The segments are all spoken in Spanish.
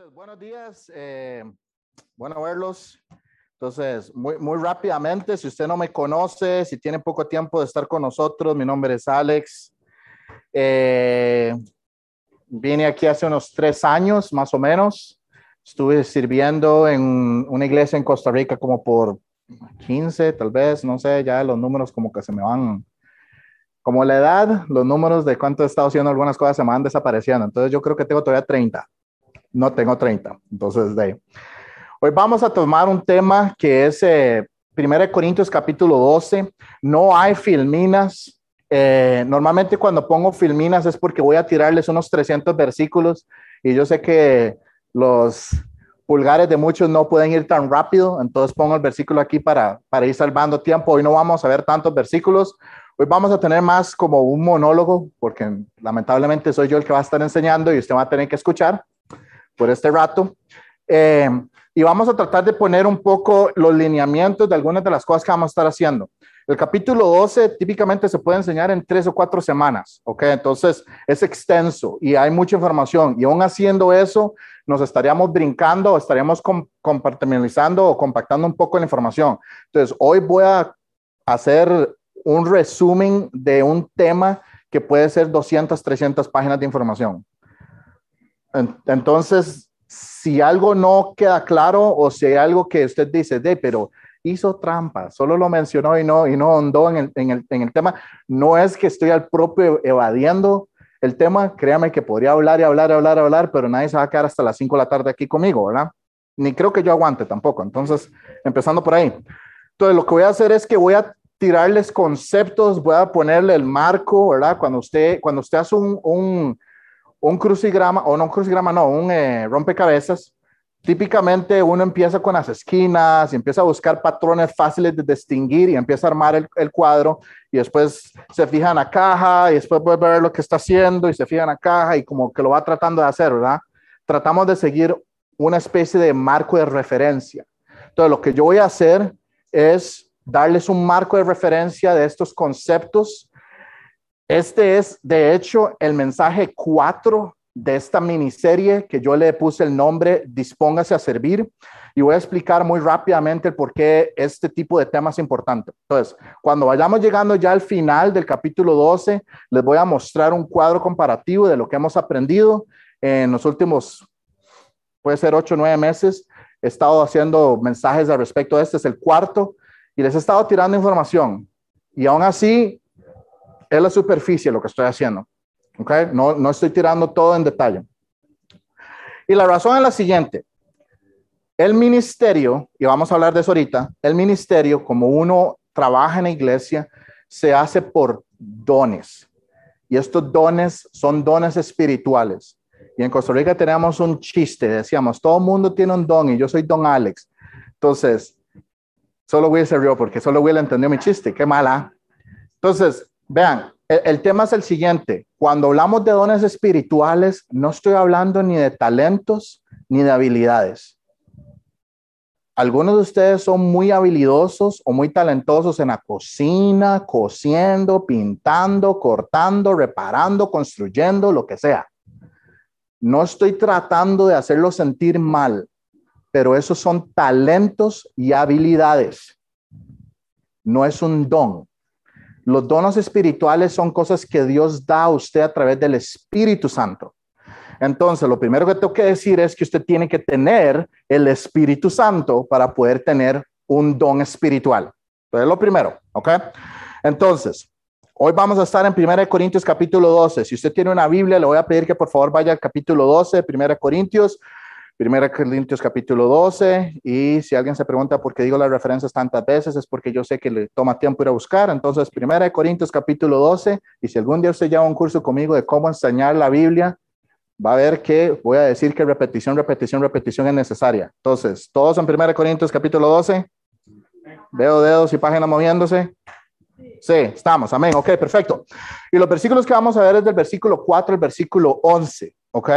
Entonces, buenos días, eh, bueno verlos. Entonces, muy, muy rápidamente, si usted no me conoce, si tiene poco tiempo de estar con nosotros, mi nombre es Alex. Eh, vine aquí hace unos tres años, más o menos. Estuve sirviendo en una iglesia en Costa Rica como por 15, tal vez, no sé, ya los números como que se me van, como la edad, los números de cuánto he estado haciendo algunas cosas se me van desapareciendo. Entonces yo creo que tengo todavía 30. No tengo 30. Entonces, de Hoy vamos a tomar un tema que es eh, 1 Corintios capítulo 12. No hay filminas. Eh, normalmente cuando pongo filminas es porque voy a tirarles unos 300 versículos y yo sé que los pulgares de muchos no pueden ir tan rápido, entonces pongo el versículo aquí para, para ir salvando tiempo. Hoy no vamos a ver tantos versículos. Hoy vamos a tener más como un monólogo, porque lamentablemente soy yo el que va a estar enseñando y usted va a tener que escuchar por este rato. Eh, y vamos a tratar de poner un poco los lineamientos de algunas de las cosas que vamos a estar haciendo. El capítulo 12 típicamente se puede enseñar en tres o cuatro semanas, ¿ok? Entonces es extenso y hay mucha información y aún haciendo eso nos estaríamos brincando o estaríamos compartimentalizando o compactando un poco la información. Entonces hoy voy a hacer un resumen de un tema que puede ser 200, 300 páginas de información. Entonces, si algo no queda claro o si hay algo que usted dice, de, pero hizo trampa, solo lo mencionó y no, y no ahondó en el, en, el, en el tema, no es que estoy al propio evadiendo el tema, créame que podría hablar y hablar y hablar y hablar, pero nadie se va a quedar hasta las 5 de la tarde aquí conmigo, ¿verdad? Ni creo que yo aguante tampoco. Entonces, empezando por ahí. Entonces, lo que voy a hacer es que voy a tirarles conceptos, voy a ponerle el marco, ¿verdad? Cuando usted, cuando usted hace un un crucigrama, o no un crucigrama, no, un eh, rompecabezas, típicamente uno empieza con las esquinas y empieza a buscar patrones fáciles de distinguir y empieza a armar el, cuadro y después se fija en la caja y después puede ver lo que está haciendo y se fija en la caja y como que lo va tratando de hacer, ¿verdad? Tratamos de seguir una especie de marco de referencia. Entonces, lo que yo voy a hacer es darles un marco de referencia de estos conceptos este es, de hecho, el mensaje 4 de esta miniserie que yo le puse el nombre Dispóngase a servir y voy a explicar muy rápidamente el por qué este tipo de temas es importante. Entonces, cuando vayamos llegando ya al final del capítulo 12, les voy a mostrar un cuadro comparativo de lo que hemos aprendido en los últimos, puede ser 8 o 9 meses. He estado haciendo mensajes al respecto este, es el cuarto, y les he estado tirando información. Y aún así, es la superficie lo que estoy haciendo. ¿ok? No, no estoy tirando todo en detalle. Y la razón es la siguiente. El ministerio, y vamos a hablar de eso ahorita, el ministerio, como uno trabaja en la iglesia, se hace por dones. Y estos dones son dones espirituales. Y en Costa Rica tenemos un chiste, decíamos, todo el mundo tiene un don y yo soy don Alex. Entonces, solo Will se rió porque solo Will entendió mi chiste, qué mala. Entonces, Vean, el, tema es el siguiente. Cuando hablamos de dones espirituales, no estoy hablando ni de talentos ni de habilidades. Algunos de ustedes son muy habilidosos o muy talentosos en la cocina, cosiendo, pintando, cortando, reparando, construyendo, lo que sea. No estoy tratando de hacerlo sentir mal, pero esos son talentos y habilidades. No es un don. Los dones espirituales son cosas que Dios da a usted a través del Espíritu Santo. Entonces, lo primero que tengo que decir es que usted tiene que tener el Espíritu Santo para poder tener un don espiritual. Entonces, lo primero, ¿ok? Entonces, hoy vamos a estar en 1 Corintios capítulo 12. Si usted tiene una Biblia, le voy a pedir que por favor vaya al capítulo 12, 1 Corintios. Primera Corintios capítulo 12, y si alguien se pregunta por qué digo las referencias tantas veces, es porque yo sé que le toma tiempo ir a buscar. Entonces, Primera Corintios capítulo 12, y si algún día usted lleva un curso conmigo de cómo enseñar la Biblia, va a ver que voy a decir que repetición, repetición, repetición es necesaria. Entonces, todos en Primera Corintios capítulo 12. Veo dedos y páginas moviéndose. Sí, estamos, amén. Ok, perfecto. Y los versículos que vamos a ver es del versículo 4 al versículo 11, ok.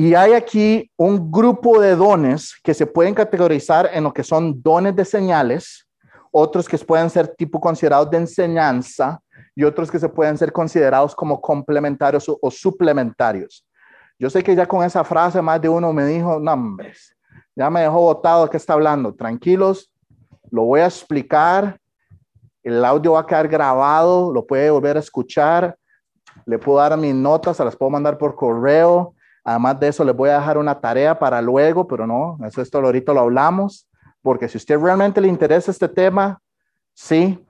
Y hay aquí un grupo de dones que se pueden categorizar en lo que son dones de señales, otros que pueden ser tipo considerados de enseñanza y otros que se pueden ser considerados como complementarios o, suplementarios. Yo sé que ya con esa frase más de uno me dijo, no, ya me dejó botado, ¿qué está hablando? Tranquilos, lo voy a explicar, el audio va a quedar grabado, lo puede volver a escuchar, le puedo dar mis notas, se las puedo mandar por correo, además de eso les voy a dejar una tarea para luego, pero no, eso esto ahorita lo hablamos, porque si usted realmente le interesa este tema, sí,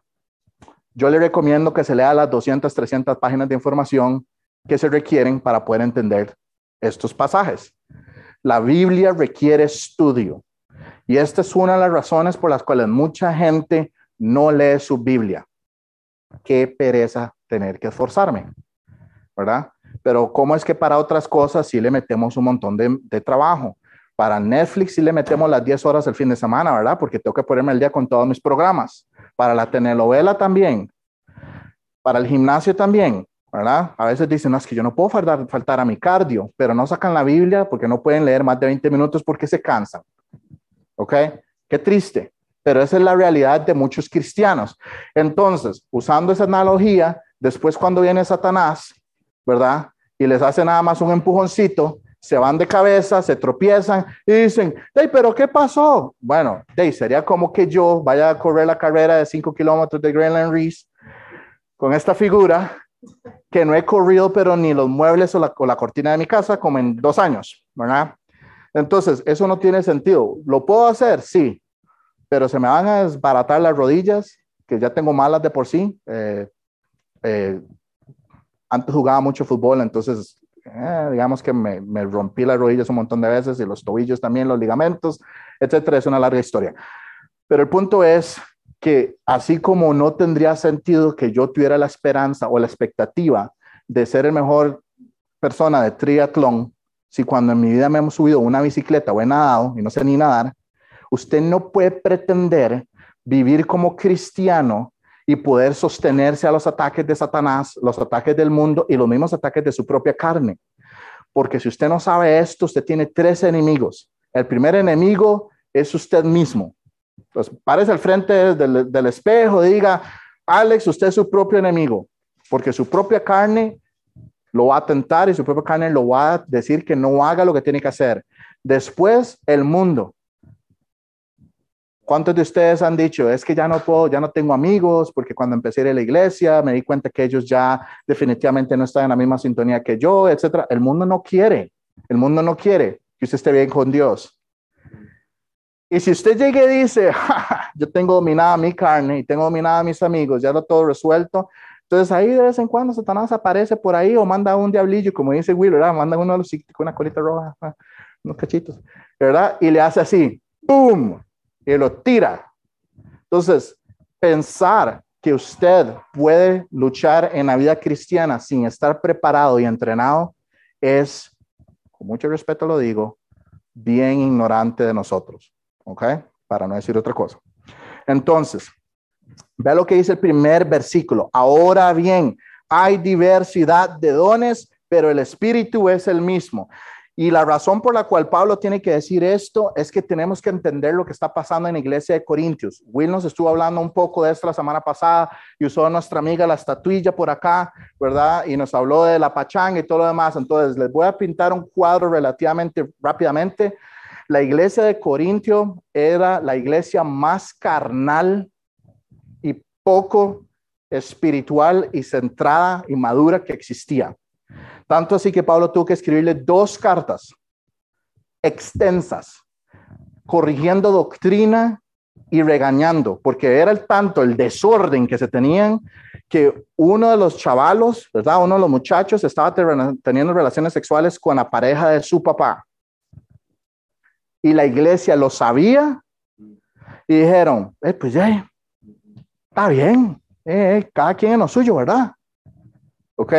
yo le recomiendo que se lea las 200, 300 páginas de información que se requieren para poder entender estos pasajes. La Biblia requiere estudio. Y esta es una de las razones por las cuales mucha gente no lee su Biblia. Qué pereza tener que esforzarme, ¿verdad? Pero ¿cómo es que para otras cosas sí le metemos un montón de, trabajo? Para Netflix sí le metemos las 10 horas el fin de semana, ¿verdad? Porque tengo que ponerme al día con todos mis programas. Para la telenovela también. Para el gimnasio también. ¿verdad? A veces dicen, no, es que yo no puedo faltar, faltar a mi cardio, pero no sacan la Biblia porque no pueden leer más de 20 minutos porque se cansan. ¿Ok? Qué triste, pero esa es la realidad de muchos cristianos. Entonces, usando esa analogía, después cuando viene Satanás, ¿verdad? Y les hace nada más un empujoncito, se van de cabeza, se tropiezan y dicen, hey, pero ¿qué pasó? Bueno, hey, sería como que yo vaya a correr la carrera de 5 kilómetros de Greenland Race con esta figura que no he corrido, pero ni los muebles o la, la cortina de mi casa como en dos años, ¿verdad? Entonces, eso no tiene sentido. ¿Lo puedo hacer? Sí, pero se me van a desbaratar las rodillas, que ya tengo malas de por sí. Eh, eh, antes jugaba mucho fútbol, entonces eh, digamos que me, me, rompí las rodillas un montón de veces y los tobillos también, los ligamentos, etcétera. Es una larga historia. Pero el punto es que así como no tendría sentido que yo tuviera la esperanza o la expectativa de ser el mejor persona de triatlón, si cuando en mi vida me hemos subido una bicicleta o he nadado y no sé ni nadar, usted no puede pretender vivir como cristiano y poder sostenerse a los ataques de Satanás, los ataques del mundo y los mismos ataques de su propia carne. Porque si usted no sabe esto, usted tiene tres enemigos. El primer enemigo es usted mismo. Pues párese al frente del espejo, diga, Alex, usted es su propio enemigo, porque su propia carne lo va a tentar y su propia carne lo va a decir que no haga lo que tiene que hacer. Después, el mundo. ¿Cuántos de ustedes han dicho, es que ya no puedo, ya no tengo amigos, porque cuando empecé a ir a la iglesia me di cuenta que ellos ya definitivamente no están en la misma sintonía que yo, etcétera? El mundo no quiere, el mundo no quiere que usted esté bien con Dios. Y si usted llega y dice, yo tengo dominada mi carne y tengo dominada mis amigos, ya lo todo resuelto, entonces ahí de vez en cuando Satanás aparece por ahí o manda un diablillo, como dice Will, ¿verdad? Manda uno de los con una colita roja, unos cachitos, ¿verdad? Y le hace así, ¡pum! Y lo tira. Entonces, pensar que usted puede luchar en la vida cristiana sin estar preparado y entrenado es, con mucho respeto lo digo, bien ignorante de nosotros. ¿ok? Para no decir otra cosa. Entonces, ve lo que dice el primer versículo. Ahora bien, hay diversidad de dones, pero el Espíritu es el mismo. Y la razón por la cual Pablo tiene que decir esto es que tenemos que entender lo que está pasando en la iglesia de Corintios. Will nos estuvo hablando un poco de esto la semana pasada y usó nuestra amiga la estatuilla por acá, ¿verdad? Y nos habló de la pachanga y todo lo demás. Entonces, les voy a pintar un cuadro relativamente rápidamente la iglesia de Corintio era la iglesia más carnal y poco espiritual y centrada y madura que existía. Tanto así que Pablo tuvo que escribirle dos cartas extensas, corrigiendo doctrina y regañando, porque era el tanto el desorden que se tenían que uno de los chavalos, ¿verdad? Uno de los muchachos estaba teniendo relaciones sexuales con la pareja de su papá y la iglesia lo sabía y dijeron, eh, pues ya, está bien, eh, eh, cada quien en lo suyo, ¿verdad? ¿Ok?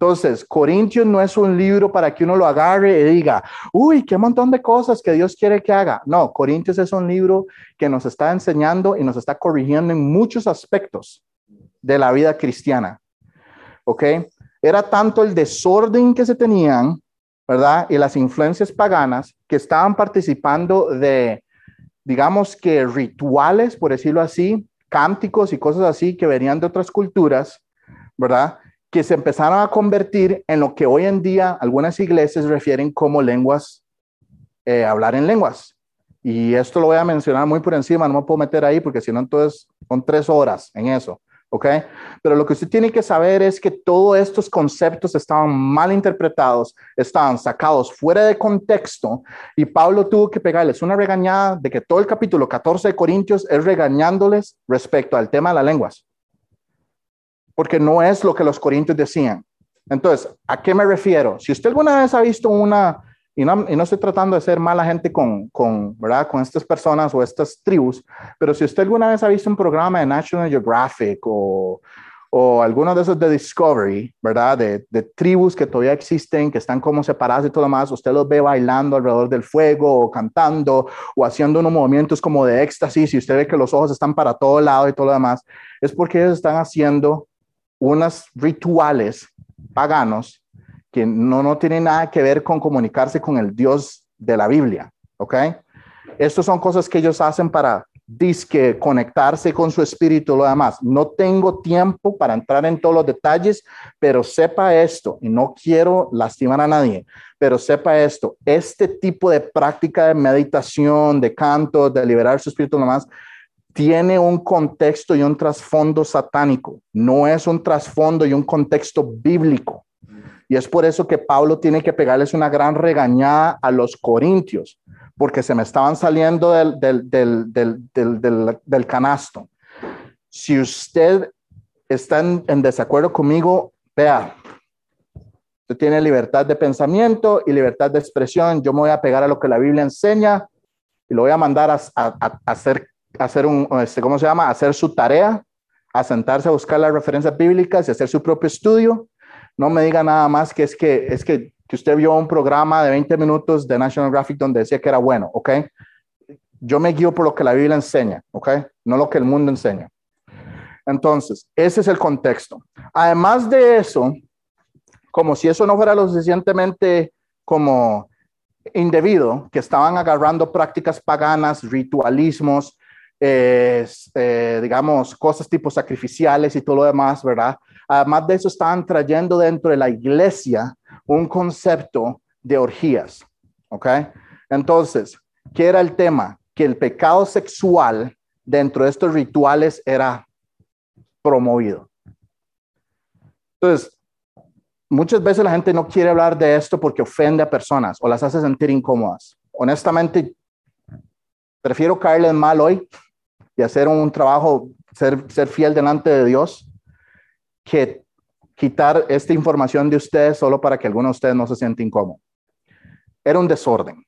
Entonces, Corintios no es un libro para que uno lo agarre y diga, uy, qué montón de cosas que Dios quiere que haga. No, Corintios es un libro que nos está enseñando y nos está corrigiendo en muchos aspectos de la vida cristiana. ¿Ok? Era tanto el desorden que se tenían ¿verdad? Y las influencias paganas que estaban participando de, digamos que rituales, por decirlo así, cánticos y cosas así que venían de otras culturas, ¿verdad? Que se empezaron a convertir en lo que hoy en día algunas iglesias refieren como lenguas, eh, hablar en lenguas. Y esto lo voy a mencionar muy por encima, no me puedo meter ahí porque si no, entonces son tres horas en eso. ¿ok? Pero lo que usted tiene que saber es que todos estos conceptos estaban mal interpretados, estaban sacados fuera de contexto y Pablo tuvo que pegarles una regañada de que todo el capítulo 14 de Corintios es regañándoles respecto al tema de las lenguas, porque no es lo que los corintios decían. Entonces, ¿a qué me refiero? Si usted alguna vez ha visto una y no, estoy tratando de ser mala gente con, con, ¿verdad? con estas personas o estas tribus, pero si usted alguna vez ha visto un programa de National Geographic o, o alguno de esos de Discovery, ¿verdad? De, de, tribus que todavía existen, que están como separadas y todo lo más, usted los ve bailando alrededor del fuego o cantando o haciendo unos movimientos como de éxtasis y usted ve que los ojos están para todo lado y todo lo demás, es porque ellos están haciendo unos rituales paganos que no, no tiene nada que ver con comunicarse con el Dios de la Biblia, ¿ok? Estas son cosas que ellos hacen para disque conectarse con su espíritu, lo demás. No tengo tiempo para entrar en todos los detalles, pero sepa esto, y no quiero lastimar a nadie, pero sepa esto, este tipo de práctica de meditación, de canto, de liberar su espíritu, lo demás, tiene un contexto y un trasfondo satánico, no es un trasfondo y un contexto bíblico. Y es por eso que Pablo tiene que pegarles una gran regañada a los corintios, porque se me estaban saliendo del, del, canasto. Si usted está en, desacuerdo conmigo, vea, usted tiene libertad de pensamiento y libertad de expresión. Yo me voy a pegar a lo que la Biblia enseña y lo voy a mandar a, hacer, hacer un, este, ¿cómo se llama? hacer su tarea, a sentarse a buscar las referencias bíblicas y hacer su propio estudio no me diga nada más que es que, es que, que usted vio un programa de 20 minutos de National Graphic donde decía que era bueno, ¿ok? Yo me guío por lo que la Biblia enseña, ¿ok? No lo que el mundo enseña. Entonces, ese es el contexto. Además de eso, como si eso no fuera lo suficientemente como indebido, que estaban agarrando prácticas paganas, ritualismos, eh, digamos, cosas tipo sacrificiales y todo lo demás, ¿verdad? Además de eso, estaban trayendo dentro de la iglesia un concepto de orgías, ¿ok? Entonces, ¿qué era el tema? Que el pecado sexual dentro de estos rituales era promovido. Entonces, muchas veces la gente no quiere hablar de esto porque ofende a personas o las hace sentir incómodas. Honestamente, prefiero caerles mal hoy y hacer un trabajo, ser, ser fiel delante de Dios, que quitar esta información de ustedes solo para que alguno de ustedes no se sienta incómodo. Era un desorden.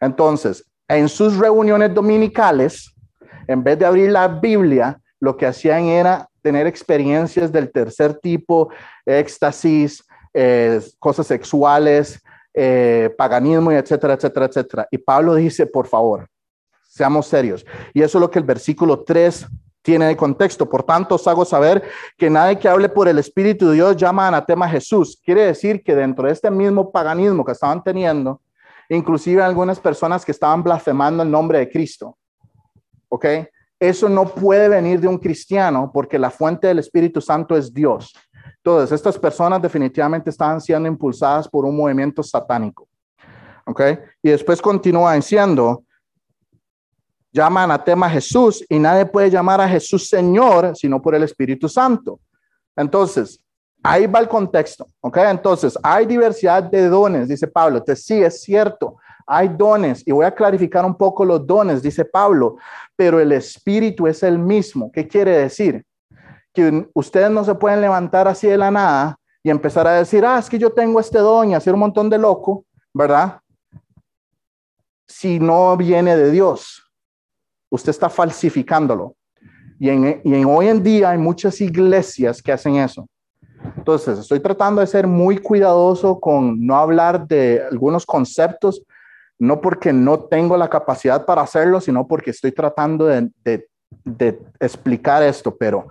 Entonces, en sus reuniones dominicales, en vez de abrir la Biblia, lo que hacían era tener experiencias del tercer tipo, éxtasis, eh, cosas sexuales, eh, paganismo, etcétera, etcétera, etcétera. Y Pablo dice, por favor, Seamos serios. Y eso es lo que el versículo 3 tiene de contexto. Por tanto, os hago saber que nadie que hable por el Espíritu de Dios llama anatema a Jesús. Quiere decir que dentro de este mismo paganismo que estaban teniendo, inclusive algunas personas que estaban blasfemando el nombre de Cristo. ¿Ok? Eso no puede venir de un cristiano porque la fuente del Espíritu Santo es Dios. Entonces, estas personas definitivamente estaban siendo impulsadas por un movimiento satánico. ¿Ok? Y después continúa diciendo, llama anatema a Jesús y nadie puede llamar a Jesús Señor sino por el Espíritu Santo. Entonces, ahí va el contexto, ¿ok? Entonces, hay diversidad de dones, dice Pablo. Entonces, sí, es cierto, hay dones y voy a clarificar un poco los dones, dice Pablo, pero el Espíritu es el mismo. ¿Qué quiere decir? Que ustedes no se pueden levantar así de la nada y empezar a decir, ah, es que yo tengo este don y hacer un montón de loco, ¿verdad? Si no viene de Dios usted está falsificándolo. Y en, hoy en día hay muchas iglesias que hacen eso. Entonces, estoy tratando de ser muy cuidadoso con no hablar de algunos conceptos, no porque no tengo la capacidad para hacerlo, sino porque estoy tratando de, de explicar esto, pero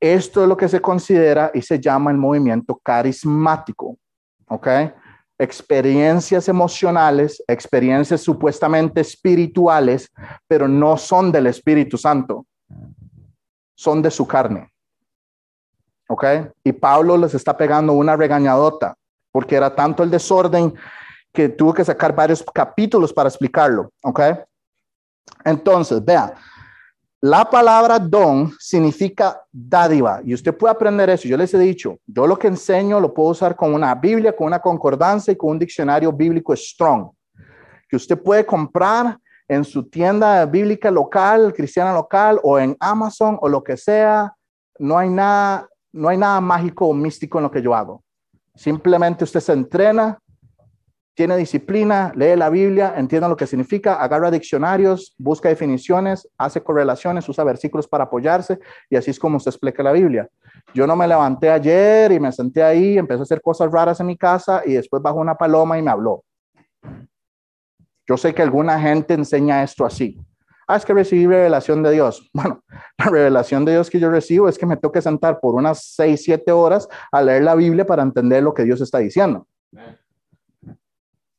esto es lo que se considera y se llama el movimiento carismático, ¿ok? Experiencias emocionales, experiencias supuestamente espirituales, pero no son del Espíritu Santo, son de su carne. ¿ok? Y Pablo les está pegando una regañadota, porque era tanto el desorden que tuvo que sacar varios capítulos para explicarlo, ¿ok? Entonces, vea, la palabra don significa dádiva y usted puede aprender eso. Yo les he dicho, yo lo que enseño lo puedo usar con una Biblia, con una concordancia y con un diccionario bíblico strong, que usted puede comprar en su tienda bíblica local, cristiana local o en Amazon o lo que sea. No hay nada, no hay nada mágico o místico en lo que yo hago. Simplemente usted se entrena tiene disciplina, lee la Biblia, entiende lo que significa, agarra diccionarios, busca definiciones, hace correlaciones, usa versículos para apoyarse y así es como se explica la Biblia. Yo no me levanté ayer y me senté ahí, empecé a hacer cosas raras en mi casa y después bajó una paloma y me habló. Yo sé que alguna gente enseña esto así. Ah, es que recibí revelación de Dios. Bueno, la revelación de Dios que yo recibo es que me tengo que sentar por unas seis, siete horas a leer la Biblia para entender lo que Dios está diciendo.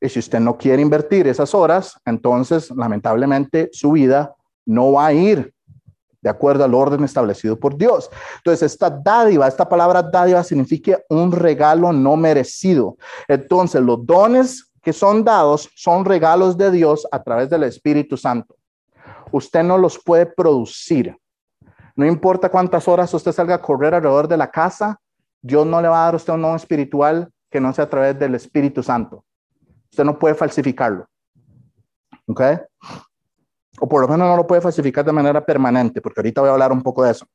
Y si usted no quiere invertir esas horas, entonces lamentablemente su vida no va a ir de acuerdo al orden establecido por Dios. Entonces, esta dádiva, esta palabra dádiva significa un regalo no merecido. Entonces, los dones que son dados son regalos de Dios a través del Espíritu Santo. Usted no los puede producir. No importa cuántas horas usted salga a correr alrededor de la casa, Dios no le va a dar a usted un don espiritual que no sea a través del Espíritu Santo. Usted no puede falsificarlo. ¿Ok? O por lo menos no lo puede falsificar de manera permanente, porque ahorita voy a hablar un poco de eso.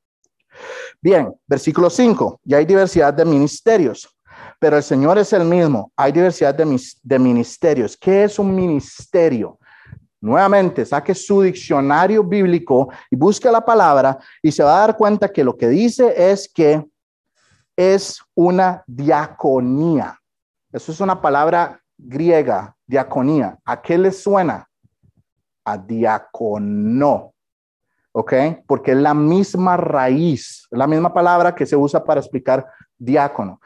Bien, versículo 5. Ya hay diversidad de ministerios, pero el Señor es el mismo. Hay diversidad de, de ministerios. ¿Qué es un ministerio? Nuevamente, saque su diccionario bíblico y busque la palabra y se va a dar cuenta que lo que dice es que es una diaconía. Eso es una palabra griega, diaconía, ¿a qué le suena? A diacono. ¿Ok? Porque es la misma raíz, la misma palabra que se usa para explicar diácono.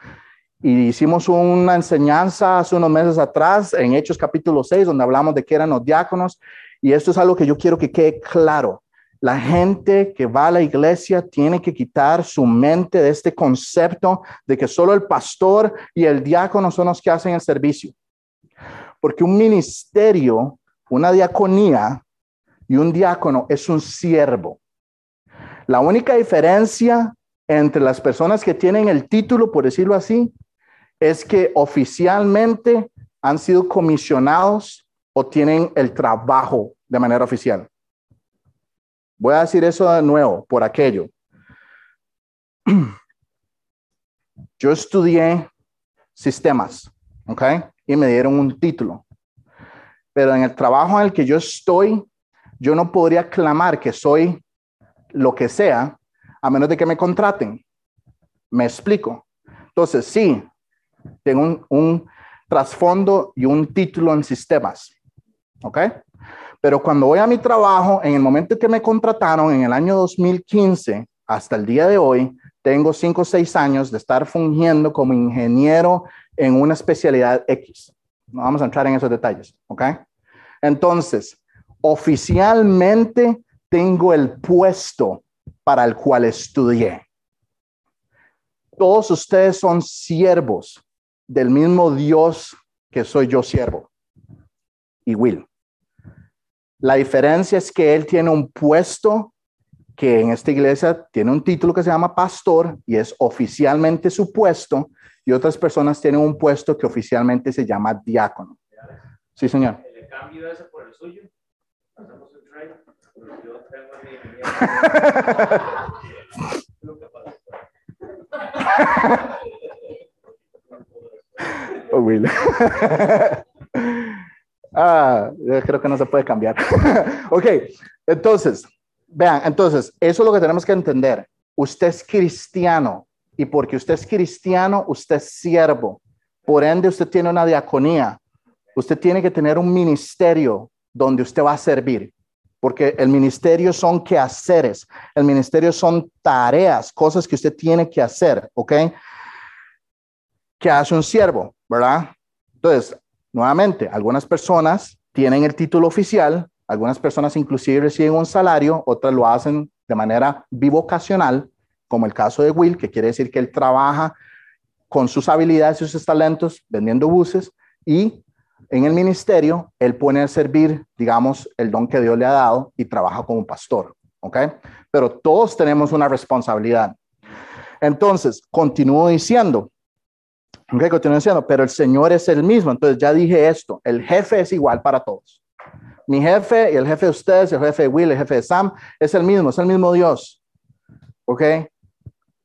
Y hicimos una enseñanza hace unos meses atrás en Hechos capítulo 6, donde hablamos de qué eran los diáconos. Y esto es algo que yo quiero que quede claro. La gente que va a la iglesia tiene que quitar su mente de este concepto de que solo el pastor y el diácono son los que hacen el servicio. Porque un ministerio, una diaconía y un diácono es un siervo. La única diferencia entre las personas que tienen el título, por decirlo así, es que oficialmente han sido comisionados o tienen el trabajo de manera oficial. Voy a decir eso de nuevo por aquello. Yo estudié sistemas, ¿ok? Y me dieron un título. Pero en el trabajo en el que yo estoy, yo no podría clamar que soy lo que sea a menos de que me contraten. Me explico. Entonces, sí, tengo un, trasfondo y un título en sistemas. ¿Ok? Pero cuando voy a mi trabajo, en el momento que me contrataron, en el año 2015, hasta el día de hoy, tengo cinco o seis años de estar fungiendo como ingeniero en una especialidad X. No vamos a entrar en esos detalles, ¿ok? Entonces, oficialmente tengo el puesto para el cual estudié. Todos ustedes son siervos del mismo Dios que soy yo siervo. Y Will. La diferencia es que él tiene un puesto que en esta iglesia tiene un título que se llama pastor y es oficialmente su puesto, y otras personas tienen un puesto que oficialmente se llama diácono. Sí, señor. ¿Le cambio ese por el suyo? Hacemos un trade. Yo tengo oh, Will. ah, yo creo que no se puede cambiar. ok, entonces, vean, entonces, eso es lo que tenemos que entender. Usted es cristiano, y porque usted es cristiano, usted es siervo. Por ende, usted tiene una diaconía. Usted tiene que tener un ministerio donde usted va a servir. Porque el ministerio son quehaceres. El ministerio son tareas, cosas que usted tiene que hacer. ¿Ok? ¿Qué hace un siervo? ¿Verdad? Entonces, nuevamente, algunas personas tienen el título oficial, algunas personas inclusive reciben un salario, otras lo hacen de manera bivocacional, como el caso de Will, que quiere decir que él trabaja con sus habilidades y sus talentos vendiendo buses y en el ministerio él pone a servir, digamos, el don que Dios le ha dado y trabaja como pastor, ¿ok? Pero todos tenemos una responsabilidad. Entonces, continúo diciendo, ok, continúo diciendo, pero el Señor es el mismo. Entonces, ya dije esto, el jefe es igual para todos. Mi jefe y el jefe de ustedes, el jefe de Will, el jefe de Sam, es el mismo, es el mismo Dios. ¿Ok?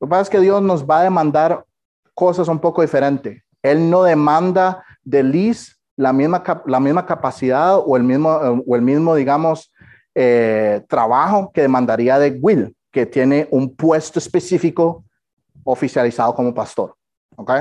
Lo que pasa es que Dios nos va a demandar cosas un poco diferentes. Él no demanda de Liz la misma, la misma capacidad o el mismo, o el mismo digamos, eh, trabajo que demandaría de Will, que tiene un puesto específico oficializado como pastor. ¿Ok?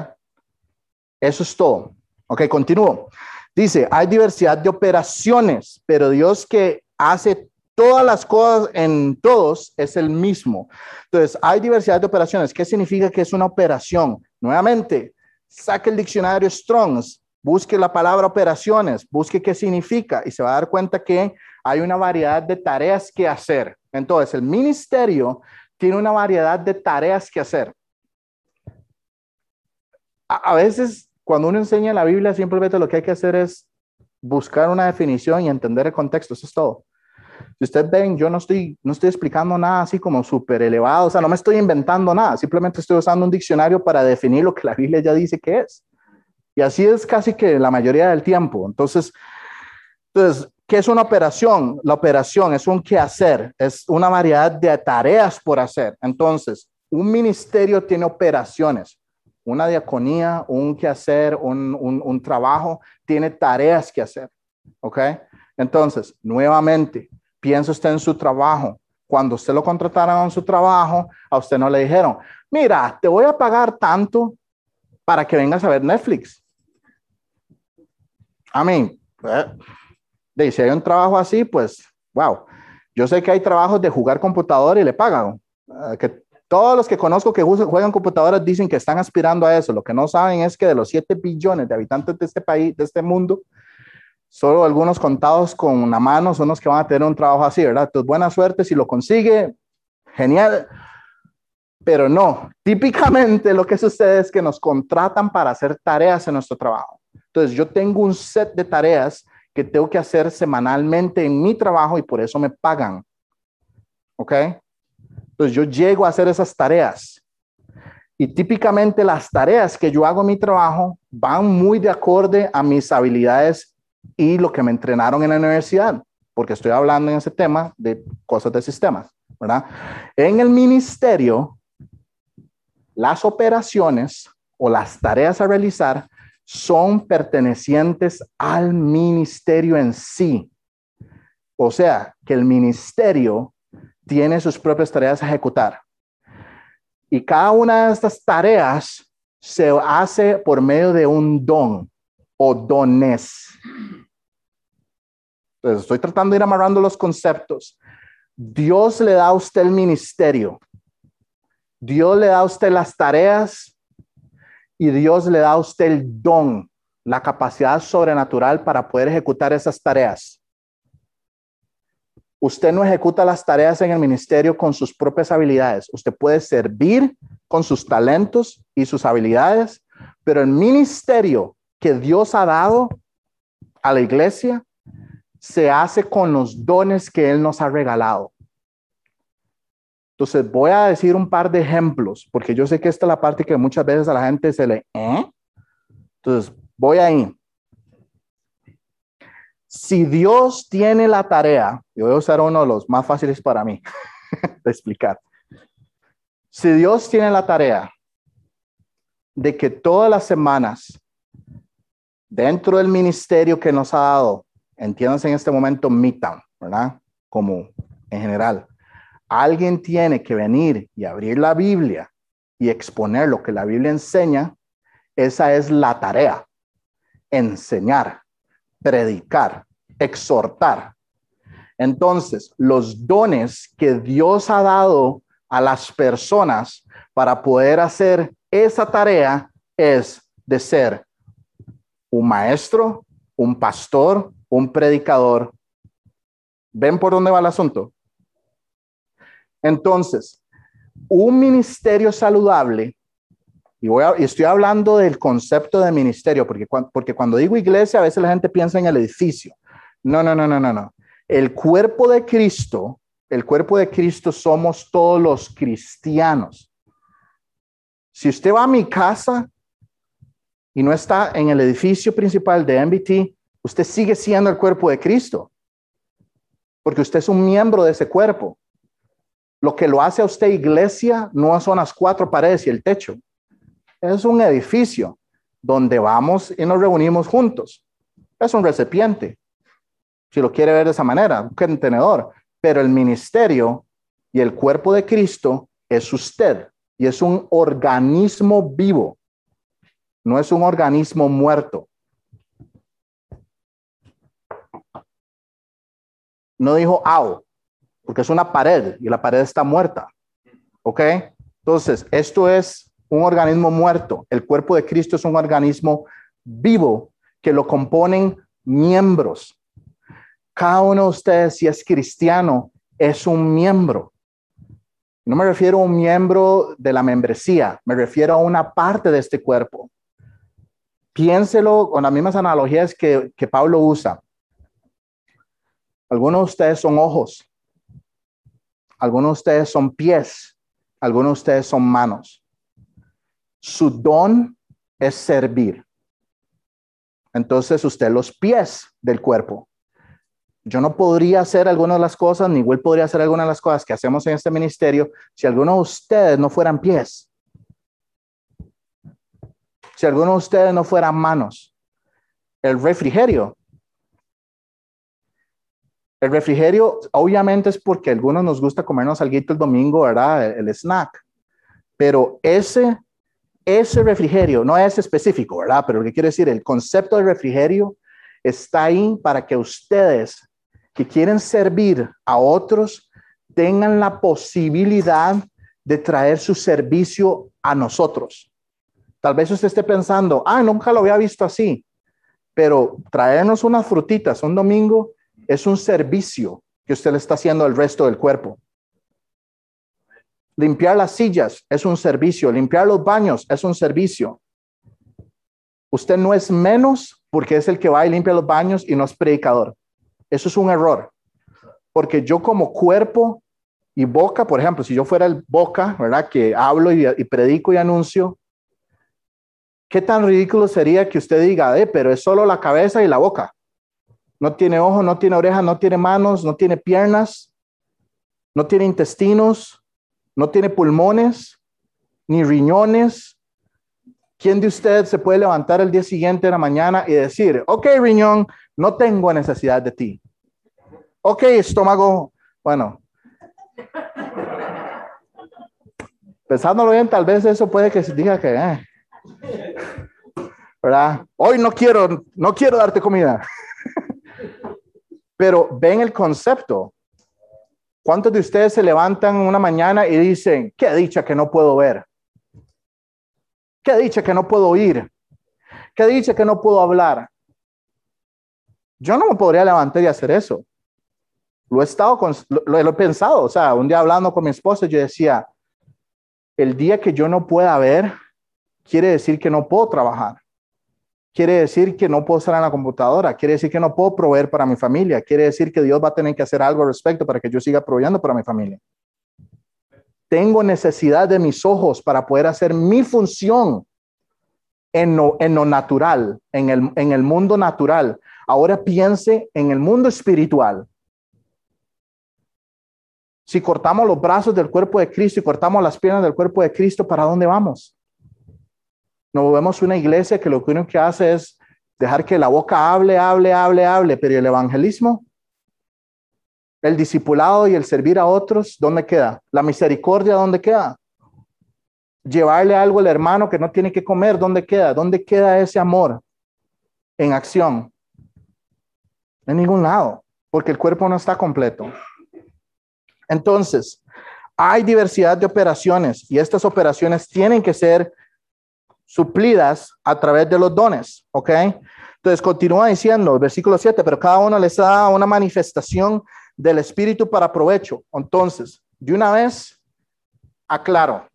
Eso es todo. Ok, continúo. Dice, hay diversidad de operaciones, pero Dios que hace todas las cosas en todos es el mismo. Entonces, hay diversidad de operaciones. ¿Qué significa que es una operación? Nuevamente, saque el diccionario Strongs, busque la palabra operaciones, busque qué significa y se va a dar cuenta que hay una variedad de tareas que hacer. Entonces, el ministerio tiene una variedad de tareas que hacer. A, veces, cuando uno enseña la Biblia, simplemente lo que hay que hacer es buscar una definición y entender el contexto. Eso es todo. Si ustedes ven, yo no estoy, no estoy explicando nada así como súper elevado, o sea, no me estoy inventando nada, simplemente estoy usando un diccionario para definir lo que la Biblia ya dice que es. Y así es casi que la mayoría del tiempo. Entonces, entonces ¿qué es una operación? La operación es un quehacer, es una variedad de tareas por hacer. Entonces, un ministerio tiene operaciones. Una diaconía, un quehacer, un, un, un trabajo, tiene tareas que hacer. ¿Ok? Entonces, nuevamente, piensa usted en su trabajo. Cuando usted lo contrataron en su trabajo, a usted no le dijeron, mira, te voy a pagar tanto para que vengas a ver Netflix. A mí, eh, si hay un trabajo así, pues, wow. Yo sé que hay trabajos de jugar computador y le pagan. Eh, que todos los que conozco que juegan computadoras dicen que están aspirando a eso. Lo que no saben es que de los 7 billones de habitantes de este país, de este mundo, Solo algunos contados con una mano son los que van a tener un trabajo así, ¿verdad? Entonces, buena suerte si lo consigue, genial. Pero no, típicamente lo que sucede es que nos contratan para hacer tareas en nuestro trabajo. Entonces, yo tengo un set de tareas que tengo que hacer semanalmente en mi trabajo y por eso me pagan. ¿Ok? Entonces, yo llego a hacer esas tareas. Y típicamente las tareas que yo hago en mi trabajo van muy de acorde a mis habilidades y lo que me entrenaron en la universidad, porque estoy hablando en ese tema de cosas de sistemas, ¿verdad? En el ministerio, las operaciones o las tareas a realizar son pertenecientes al ministerio en sí. O sea, que el ministerio tiene sus propias tareas a ejecutar. Y cada una de estas tareas se hace por medio de un don o dones. Entonces, estoy tratando de ir amarrando los conceptos. Dios le da a usted el ministerio. Dios le da a usted las tareas y Dios le da a usted el don, la capacidad sobrenatural para poder ejecutar esas tareas. Usted no ejecuta las tareas en el ministerio con sus propias habilidades. Usted puede servir con sus talentos y sus habilidades, pero el ministerio que Dios ha dado a la iglesia se hace con los dones que Él nos ha regalado. Entonces, voy a decir un par de ejemplos, porque yo sé que esta es la parte que muchas veces a la gente se le... ¿eh? Entonces, voy ahí. Si Dios tiene la tarea, yo voy a usar uno de los más fáciles para mí de explicar. Si Dios tiene la tarea de que todas las semanas dentro del ministerio que nos ha dado, entiéndanse en este momento Midtown, ¿verdad? Como en general, alguien tiene que venir y abrir la Biblia y exponer lo que la Biblia enseña, esa es la tarea, enseñar, predicar, exhortar. Entonces, los dones que Dios ha dado a las personas para poder hacer esa tarea es de ser un maestro, un pastor, un predicador. ¿Ven por dónde va el asunto? Entonces, Un ministerio saludable, y, voy y estoy hablando del concepto de ministerio, porque, porque cuando digo iglesia, a veces la gente piensa en el edificio. No, no, no, no, no, no. El cuerpo de Cristo, el cuerpo de Cristo somos todos los cristianos. Si usted va a mi casa y no está en el edificio principal de MBT, usted sigue siendo el cuerpo de Cristo, porque usted es un miembro de ese cuerpo. Lo que lo hace a usted iglesia no son las cuatro paredes y el techo. Es un edificio donde vamos y nos reunimos juntos. Es un recipiente, si lo quiere ver de esa manera, un contenedor. Pero el ministerio y el cuerpo de Cristo es usted y es un organismo vivo, no es un organismo muerto. No dijo au, porque es una pared y la pared está muerta. ¿Ok? Entonces, esto es un organismo muerto. El cuerpo de Cristo es un organismo vivo que lo componen miembros. Cada uno de ustedes, si es cristiano, es un miembro. No me refiero a un miembro de la membresía, me refiero a una parte de este cuerpo. Piénselo con las mismas analogías que, que Pablo usa. Algunos de ustedes son ojos, algunos de ustedes son pies, algunos de ustedes son manos. Su don es servir. Entonces usted los pies del cuerpo. Yo no podría hacer algunas de las cosas, ni Will podría hacer algunas de las cosas que hacemos en este ministerio si algunos de ustedes no fueran pies. Si algunos de ustedes no fueran manos. El refrigerio. El refrigerio, obviamente, es porque algunos nos gusta comernos algo el domingo, ¿verdad? El, el snack. Pero ese, ese refrigerio, no es específico, ¿verdad? Pero lo que quiero decir, el concepto de refrigerio está ahí para que ustedes que quieren servir a otros tengan la posibilidad de traer su servicio a nosotros. Tal vez usted esté pensando, ah, nunca lo había visto así, pero traernos unas frutitas un domingo es un servicio que usted le está haciendo al resto del cuerpo. Limpiar las sillas es un servicio, limpiar los baños es un servicio. Usted no es menos porque es el que va y limpia los baños y no es predicador. Eso es un error. Porque yo como cuerpo y boca, por ejemplo, si yo fuera el boca, ¿verdad? Que hablo y, predico y anuncio, ¿qué tan ridículo sería que usted diga, eh, pero es solo la cabeza y la boca? No tiene ojos, no tiene orejas, no tiene manos, no tiene piernas, no tiene intestinos, no tiene pulmones, ni riñones. ¿Quién de ustedes se puede levantar el día siguiente de la mañana y decir, ok, riñón, no tengo necesidad de ti. Ok, estómago, bueno. Pensándolo bien, tal vez eso puede que se diga que, eh, ¿verdad? Hoy no quiero, no quiero darte comida. Pero ven el concepto. ¿Cuántos de ustedes se levantan una mañana y dicen, qué dicha que no puedo ver? Qué dicha que no puedo oír. Qué dicha que no puedo hablar. Yo no me podría levantar y hacer eso. Lo he estado, lo, he pensado. O sea, un día hablando con mi esposa, yo decía, el día que yo no pueda ver, quiere decir que no puedo trabajar. Quiere decir que no puedo estar en la computadora. Quiere decir que no puedo proveer para mi familia. Quiere decir que Dios va a tener que hacer algo al respecto para que yo siga proveyendo para mi familia. Tengo necesidad de mis ojos para poder hacer mi función en lo, natural, en el, en el mundo natural. Ahora piense en el mundo espiritual. Si cortamos los brazos del cuerpo de Cristo y cortamos las piernas del cuerpo de Cristo, ¿para dónde vamos? Nos vemos una iglesia que lo único que hace es dejar que la boca hable, hable, hable, hable, pero el evangelismo, el discipulado y el servir a otros, ¿dónde queda? La misericordia, ¿dónde queda? Llevarle algo al hermano que no tiene que comer, ¿dónde queda? ¿Dónde queda ese amor en acción? En ningún lado, porque el cuerpo no está completo. Entonces, hay diversidad de operaciones y estas operaciones tienen que ser suplidas a través de los dones, ¿ok? Entonces, continúa diciendo, versículo 7, pero cada uno les da una manifestación del Espíritu para provecho. Entonces, de una vez, aclaro,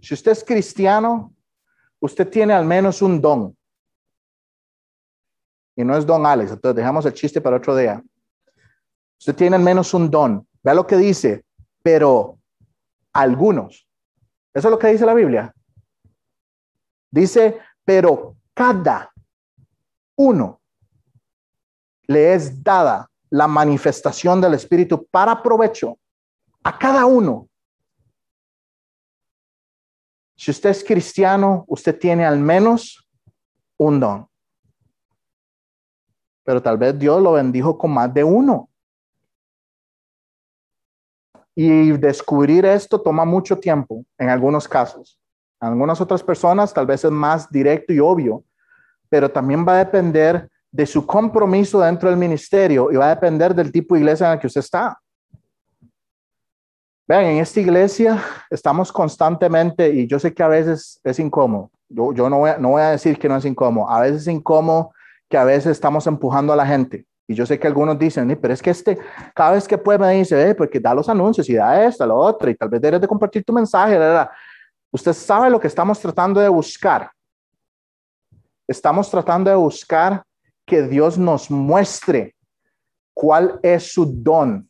si usted es cristiano, usted tiene al menos un don. Y no es don Alex, entonces dejamos el chiste para otro día. Usted tiene al menos un don. Vea lo que dice, pero algunos. Eso es lo que dice la Biblia. Dice, pero cada uno le es dada la manifestación del Espíritu para provecho a cada uno si usted es cristiano, usted tiene al menos un don. Pero tal vez Dios lo bendijo con más de uno. Y descubrir esto toma mucho tiempo en algunos casos. Algunas otras personas tal vez es más directo y obvio, pero también va a depender de su compromiso dentro del ministerio y va a depender del tipo de iglesia en la que usted está. Vean, en esta iglesia estamos constantemente, y yo sé que a veces es incómodo, yo, yo no, voy a, no voy a decir que no es incómodo, a veces es incómodo que a veces estamos empujando a la gente. Y yo sé que algunos dicen, pero es que este, cada vez que puede me dice, eh, porque da los anuncios y da esto, lo otro, y tal vez debes de compartir tu mensaje. ¿verdad? Usted sabe lo que estamos tratando de buscar. Estamos tratando de buscar que Dios nos muestre cuál es su don,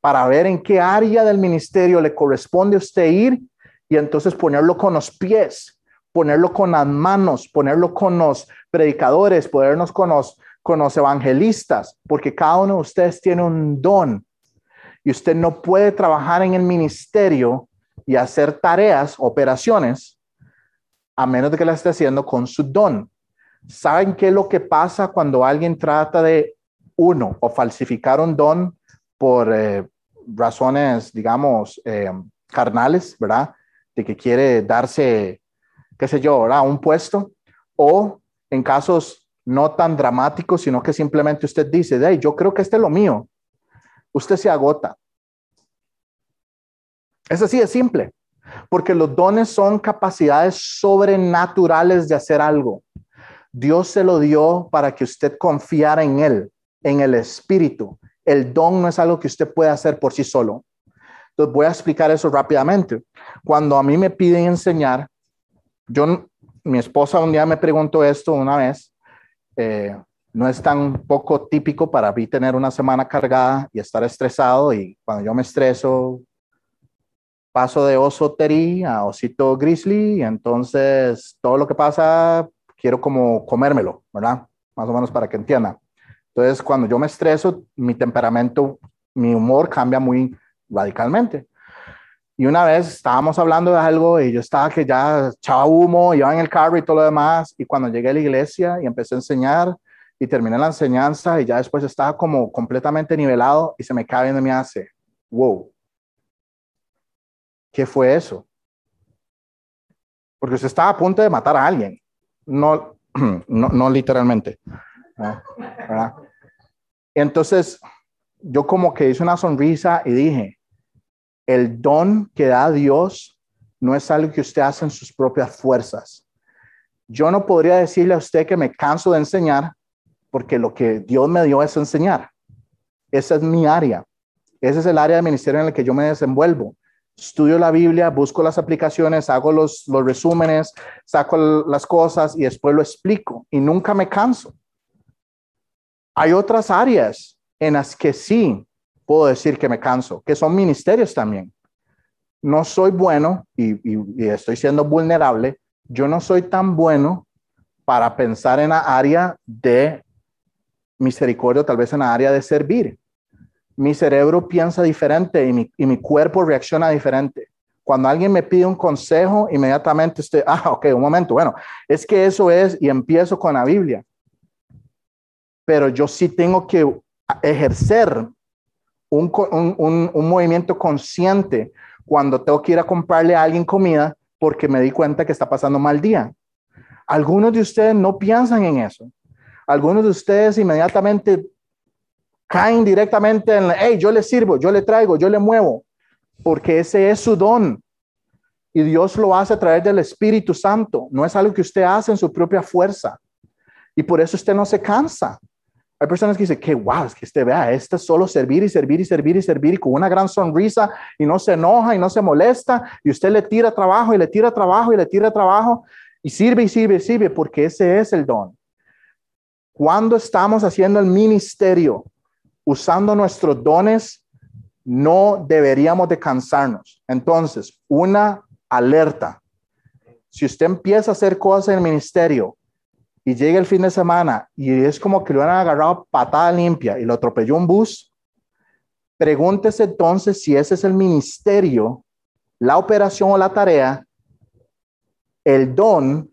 para ver en qué área del ministerio le corresponde a usted ir y entonces ponerlo con los pies, ponerlo con las manos, ponerlo con los predicadores, ponernos con los, con los evangelistas, porque cada uno de ustedes tiene un don y usted no puede trabajar en el ministerio y hacer tareas, operaciones, a menos de que la esté haciendo con su don. ¿Saben qué es lo que pasa cuando alguien trata de, uno, o falsificar un don por eh, razones, digamos, eh, carnales, ¿verdad? De que quiere darse, qué sé yo, ¿verdad? Un puesto. O en casos no tan dramáticos, sino que simplemente usted dice, hey, yo creo que este es lo mío. Usted se agota. Es así, es simple. Porque los dones son capacidades sobrenaturales de hacer algo. Dios se lo dio para que usted confiara en Él, en el Espíritu, el don no es algo que usted puede hacer por sí solo. Entonces voy a explicar eso rápidamente. Cuando a mí me piden enseñar, yo, mi esposa un día me preguntó esto una vez. Eh, no es tan poco típico para mí tener una semana cargada y estar estresado y cuando yo me estreso paso de oso terí a osito grizzly entonces todo lo que pasa quiero como comérmelo, ¿verdad? Más o menos para que entiendan. Entonces, cuando yo me estreso, mi temperamento, mi humor cambia muy radicalmente. Y una vez estábamos hablando de algo y yo estaba que ya echaba humo, iba en el carro y todo lo demás. Y cuando llegué a la iglesia y empecé a enseñar y terminé la enseñanza y ya después estaba como completamente nivelado y se me cae y me hace, wow, ¿qué fue eso? Porque usted estaba a punto de matar a alguien, no, no, no literalmente. Entonces, yo como que hice una sonrisa y dije, el don que da Dios no es algo que usted hace en sus propias fuerzas. Yo no podría decirle a usted que me canso de enseñar porque lo que Dios me dio es enseñar. Esa es mi área. Ese es el área de ministerio en el que yo me desenvuelvo. Estudio la Biblia, busco las aplicaciones, hago los, los resúmenes, saco las cosas y después lo explico y nunca me canso. Hay otras áreas en las que sí puedo decir que me canso, que son ministerios también. No soy bueno y, estoy siendo vulnerable. Yo no soy tan bueno para pensar en la área de misericordia, tal vez en la área de servir. Mi cerebro piensa diferente y mi, y mi cuerpo reacciona diferente. Cuando alguien me pide un consejo, inmediatamente estoy, ah, ok, un momento, bueno, es que eso es, y empiezo con la Biblia pero yo sí tengo que ejercer un, un, movimiento consciente cuando tengo que ir a comprarle a alguien comida porque me di cuenta que está pasando mal día. Algunos de ustedes no piensan en eso. Algunos de ustedes inmediatamente caen directamente en, hey, yo le sirvo, yo le traigo, yo le muevo, porque ese es su don. Y Dios lo hace a través del Espíritu Santo. No es algo que usted hace en su propia fuerza. Y por eso usted no se cansa Hay personas que dicen que wow, es que este vea, este es solo servir y servir y servir y servir y con una gran sonrisa y no se enoja y no se molesta y usted le tira trabajo y le tira trabajo y le tira trabajo y sirve y sirve y sirve porque ese es el don. Cuando estamos haciendo el ministerio, usando nuestros dones, no deberíamos de cansarnos. Entonces, una alerta. Si usted empieza a hacer cosas en el ministerio y llega el fin de semana y es como que lo han agarrado patada limpia y lo atropelló un bus, pregúntese entonces si ese es el ministerio, la operación o la tarea, el don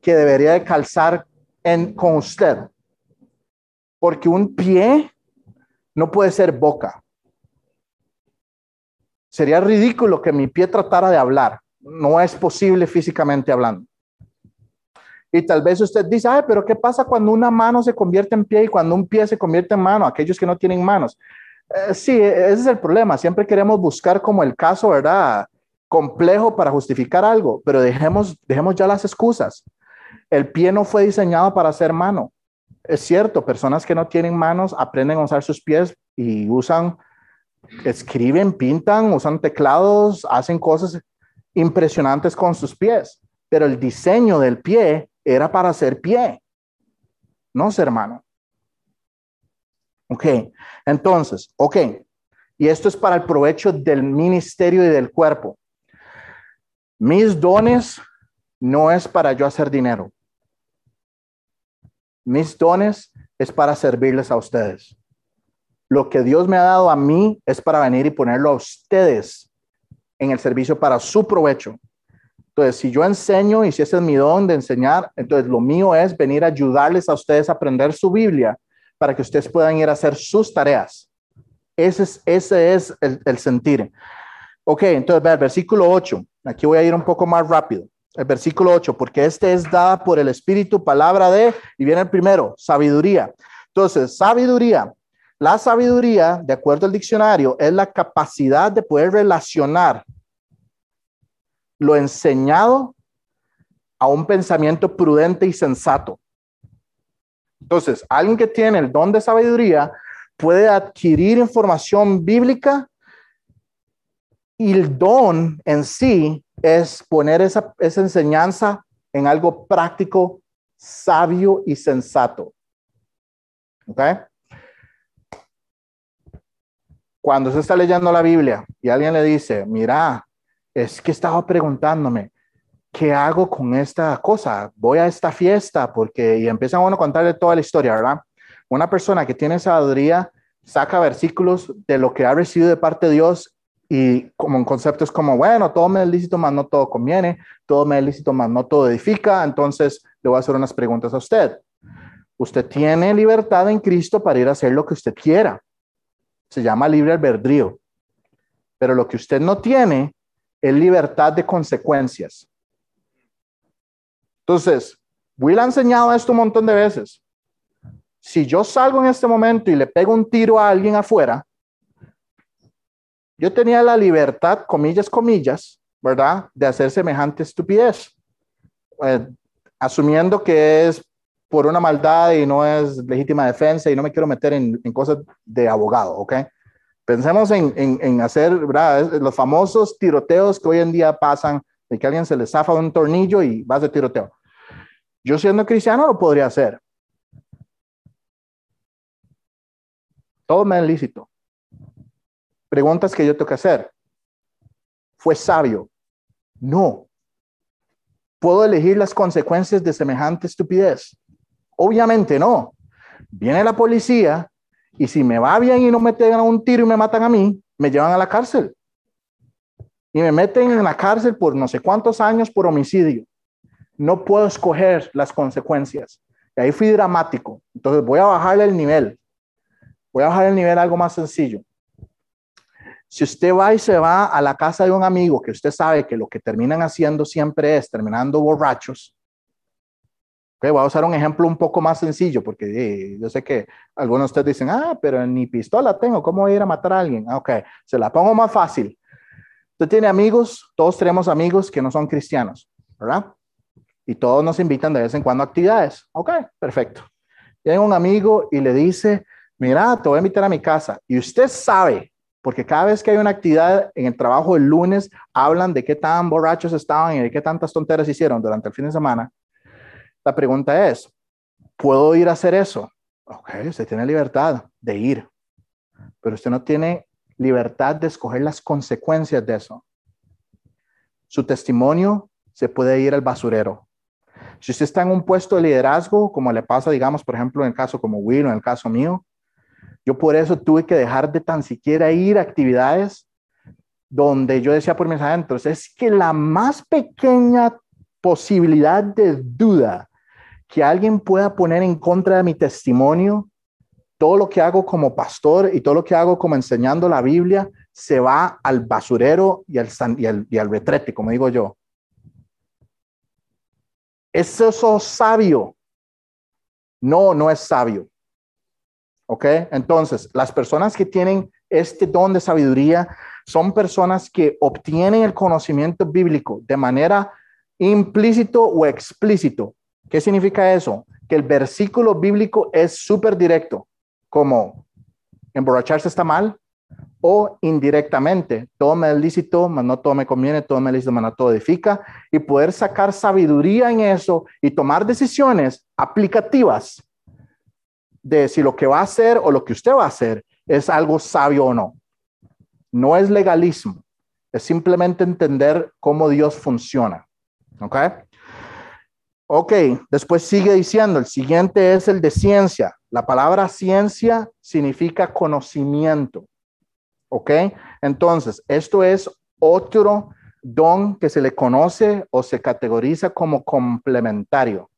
que debería de calzar en, con usted. Porque un pie no puede ser boca. Sería ridículo que mi pie tratara de hablar. No es posible físicamente hablando. Y tal vez usted dice, pero ¿qué pasa cuando una mano se convierte en pie y cuando un pie se convierte en mano? Aquellos que no tienen manos. Eh, sí, ese es el problema. Siempre queremos buscar como el caso, ¿verdad? Complejo para justificar algo, pero dejemos, dejemos ya las excusas. El pie no fue diseñado para ser mano. Es cierto, personas que no tienen manos aprenden a usar sus pies y usan, escriben, pintan, usan teclados, hacen cosas impresionantes con sus pies, pero el diseño del pie era para ser pie, no ser mano. Ok, entonces, ok, y esto es para el provecho del ministerio y del cuerpo. Mis dones no es para yo hacer dinero. Mis dones es para servirles a ustedes. Lo que Dios me ha dado a mí es para venir y ponerlo a ustedes en el servicio para su provecho. Entonces, si yo enseño y si ese es mi don de enseñar, entonces lo mío es venir a ayudarles a ustedes a aprender su Biblia para que ustedes puedan ir a hacer sus tareas. Ese es, ese es el, sentir. Ok, entonces ve el versículo 8. Aquí voy a ir un poco más rápido. El versículo 8, porque este es dada por el Espíritu, palabra de, y viene el primero, sabiduría. Entonces, sabiduría. La sabiduría, de acuerdo al diccionario, es la capacidad de poder relacionar lo enseñado a un pensamiento prudente y sensato. Entonces, alguien que tiene el don de sabiduría puede adquirir información bíblica y el don en sí es poner esa, esa enseñanza en algo práctico, sabio y sensato. ¿Ok? Cuando se está leyendo la Biblia y alguien le dice, mira, es que estaba preguntándome, ¿qué hago con esta cosa? Voy a esta fiesta porque, y empiezan uno a contarle toda la historia, ¿verdad? Una persona que tiene sabiduría saca versículos de lo que ha recibido de parte de Dios y como conceptos como, bueno, todo me es lícito, más no todo conviene, todo me es lícito, más no todo edifica. Entonces, le voy a hacer unas preguntas a usted. Usted tiene libertad en Cristo para ir a hacer lo que usted quiera. Se llama libre albedrío. Pero lo que usted no tiene es libertad de consecuencias. Entonces, Will ha enseñado esto un montón de veces. Si yo salgo en este momento y le pego un tiro a alguien afuera, yo tenía la libertad, comillas, comillas, ¿verdad?, de hacer semejante estupidez, eh, asumiendo que es por una maldad y no es legítima defensa y no me quiero meter en, en cosas de abogado, ¿ok? Pensemos en, hacer los famosos tiroteos que hoy en día pasan, de que alguien se le zafa un tornillo y vas de tiroteo. Yo siendo cristiano lo podría hacer. Todo me es lícito. Preguntas que yo tengo que hacer. ¿Fue sabio? No. ¿Puedo elegir las consecuencias de semejante estupidez? Obviamente no. Viene la policía y si me va bien y no me pegan un tiro y me matan a mí, me llevan a la cárcel. Y me meten en la cárcel por no sé cuántos años por homicidio. No puedo escoger las consecuencias. Y ahí fui dramático. Entonces voy a bajarle el nivel. Voy a bajar el nivel algo más sencillo. Si usted va y se va a la casa de un amigo que usted sabe que lo que terminan haciendo siempre es terminando borrachos, Okay, voy a usar un ejemplo un poco más sencillo, porque eh, yo sé que algunos de ustedes dicen, ah, pero ni pistola tengo, ¿cómo voy a ir a matar a alguien? Ah, ok, se la pongo más fácil. Usted tiene amigos, todos tenemos amigos que no son cristianos, ¿verdad? Y todos nos invitan de vez en cuando a actividades. Ok, perfecto. Llega un amigo y le dice, mira, te voy a invitar a mi casa. Y usted sabe, porque cada vez que hay una actividad en el trabajo el lunes, hablan de qué tan borrachos estaban y de qué tantas tonteras hicieron durante el fin de semana. La pregunta es, ¿puedo ir a hacer eso? Ok, usted tiene libertad de ir, pero usted no tiene libertad de escoger las consecuencias de eso. Su testimonio se puede ir al basurero. Si usted está en un puesto de liderazgo, como le pasa, digamos, por ejemplo, en el caso como Will o en el caso mío, yo por eso tuve que dejar de tan siquiera ir a actividades donde yo decía por mis adentros, es que la más pequeña posibilidad de duda que alguien pueda poner en contra de mi testimonio, todo lo que hago como pastor y todo lo que hago como enseñando la Biblia se va al basurero y al, y al, y al retrete, como digo yo. ¿Es eso sabio? No, no es sabio. ¿Ok? Entonces, las personas que tienen este don de sabiduría son personas que obtienen el conocimiento bíblico de manera implícito o explícito. ¿Qué significa eso? Que el versículo bíblico es súper directo, como emborracharse está mal, o indirectamente, todo me es lícito, mas no todo me conviene, todo me es lícito, mas no todo edifica, y poder sacar sabiduría en eso y tomar decisiones aplicativas de si lo que va a hacer o lo que usted va a hacer es algo sabio o no. No es legalismo, es simplemente entender cómo Dios funciona. ¿Ok? Ok, después sigue diciendo, el siguiente es el de ciencia. La palabra ciencia significa conocimiento. ¿Ok? Entonces, esto es otro don que se le conoce o se categoriza como complementario.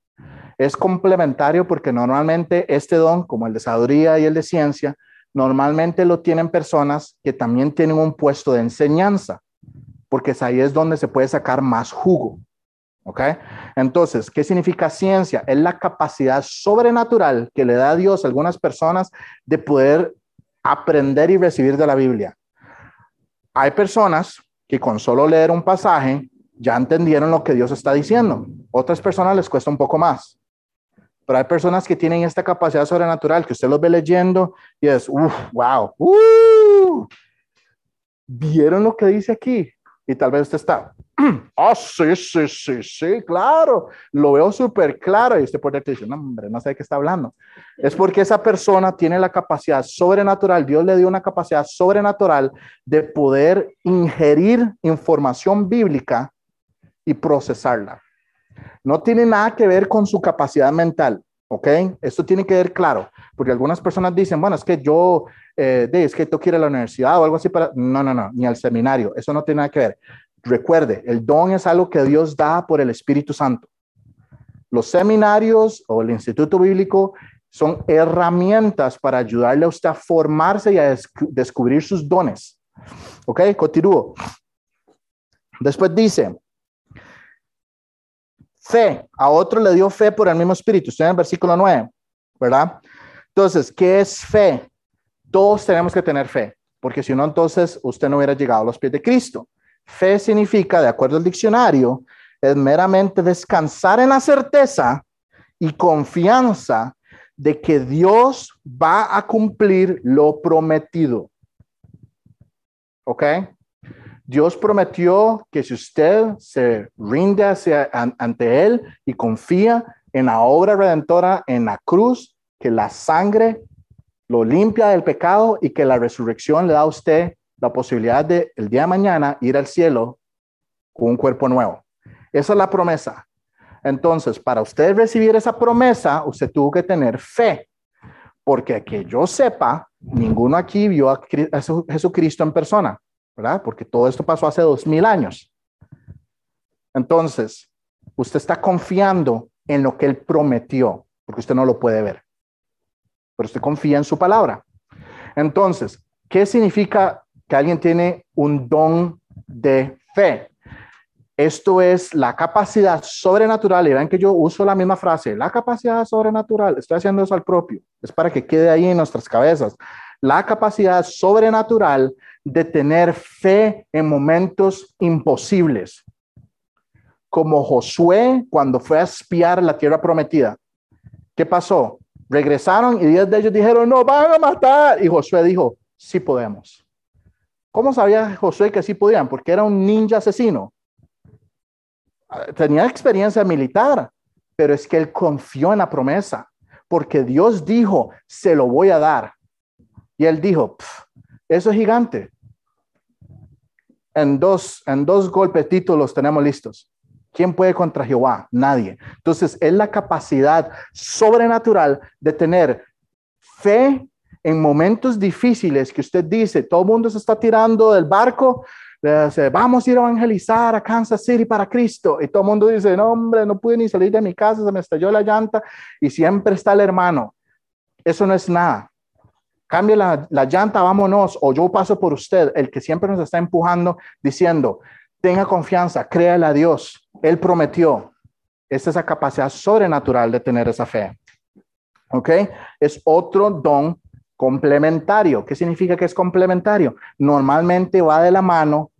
Es complementario porque normalmente este don, como el de sabiduría y el de ciencia, normalmente lo tienen personas que también tienen un puesto de enseñanza, porque es ahí es donde se puede sacar más jugo. ¿Ok? Entonces, ¿qué significa ciencia? Es la capacidad sobrenatural que le da a Dios a algunas personas de poder aprender y recibir de la Biblia. Hay personas que con solo leer un pasaje ya entendieron lo que Dios está diciendo. Otras personas les cuesta un poco más. Pero hay personas que tienen esta capacidad sobrenatural que usted los ve leyendo y es, wow, uh, ¿vieron lo que dice aquí? Y tal vez usted está, ah, sí, sí, sí, sí, claro, lo veo súper claro. Y usted dentro dice, no, hombre, no sé de qué está hablando. Es porque esa persona tiene la capacidad sobrenatural, Dios le dio una capacidad sobrenatural de poder ingerir información bíblica y procesarla. No tiene nada que ver con su capacidad mental, ¿ok? Esto tiene que ver claro, porque algunas personas dicen, bueno, es que yo, eh, es que tú quieres la universidad o algo así para... No, no, no, ni al seminario, eso no tiene nada que ver. Recuerde, el don es algo que Dios da por el Espíritu Santo. Los seminarios o el Instituto Bíblico son herramientas para ayudarle a usted a formarse y a descubrir sus dones. ¿Ok? Continúo. Después dice, fe. A otro le dio fe por el mismo Espíritu. Estoy en el versículo 9, ¿verdad? Entonces, ¿qué es fe? Todos tenemos que tener fe, porque si no, entonces usted no hubiera llegado a los pies de Cristo. Fe significa, de acuerdo al diccionario, es meramente descansar en la certeza y confianza de que Dios va a cumplir lo prometido. ¿Ok? Dios prometió que si usted se rinde hacia, ante Él y confía en la obra redentora en la cruz, que la sangre lo limpia del pecado y que la resurrección le da a usted la posibilidad de el día de mañana ir al cielo con un cuerpo nuevo. Esa es la promesa. Entonces, para usted recibir esa promesa, usted tuvo que tener fe, porque que yo sepa, ninguno aquí vio a Jesucristo en persona, ¿verdad? Porque todo esto pasó hace dos mil años. Entonces, usted está confiando en lo que él prometió, porque usted no lo puede ver, pero usted confía en su palabra. Entonces, ¿qué significa que alguien tiene un don de fe. Esto es la capacidad sobrenatural. Y ven que yo uso la misma frase, la capacidad sobrenatural. Estoy haciendo eso al propio. Es para que quede ahí en nuestras cabezas. La capacidad sobrenatural de tener fe en momentos imposibles. Como Josué cuando fue a espiar la tierra prometida. ¿Qué pasó? Regresaron y diez de ellos dijeron, no, van a matar. Y Josué dijo, sí podemos. ¿Cómo sabía Josué que sí podían? Porque era un ninja asesino. Tenía experiencia militar, pero es que él confió en la promesa, porque Dios dijo, se lo voy a dar. Y él dijo, eso es gigante. En dos, en dos golpetitos los tenemos listos. ¿Quién puede contra Jehová? Nadie. Entonces, es la capacidad sobrenatural de tener fe en momentos difíciles que usted dice, todo el mundo se está tirando del barco, dice, vamos a ir a evangelizar a Kansas City para Cristo. Y todo el mundo dice, no, hombre, no pude ni salir de mi casa, se me estalló la llanta y siempre está el hermano. Eso no es nada. Cambie la, la llanta, vámonos, o yo paso por usted, el que siempre nos está empujando, diciendo, tenga confianza, créale a Dios, Él prometió. Esta es la capacidad sobrenatural de tener esa fe. ¿Ok? Es otro don complementario. ¿Qué significa que es complementario? Normalmente va de la mano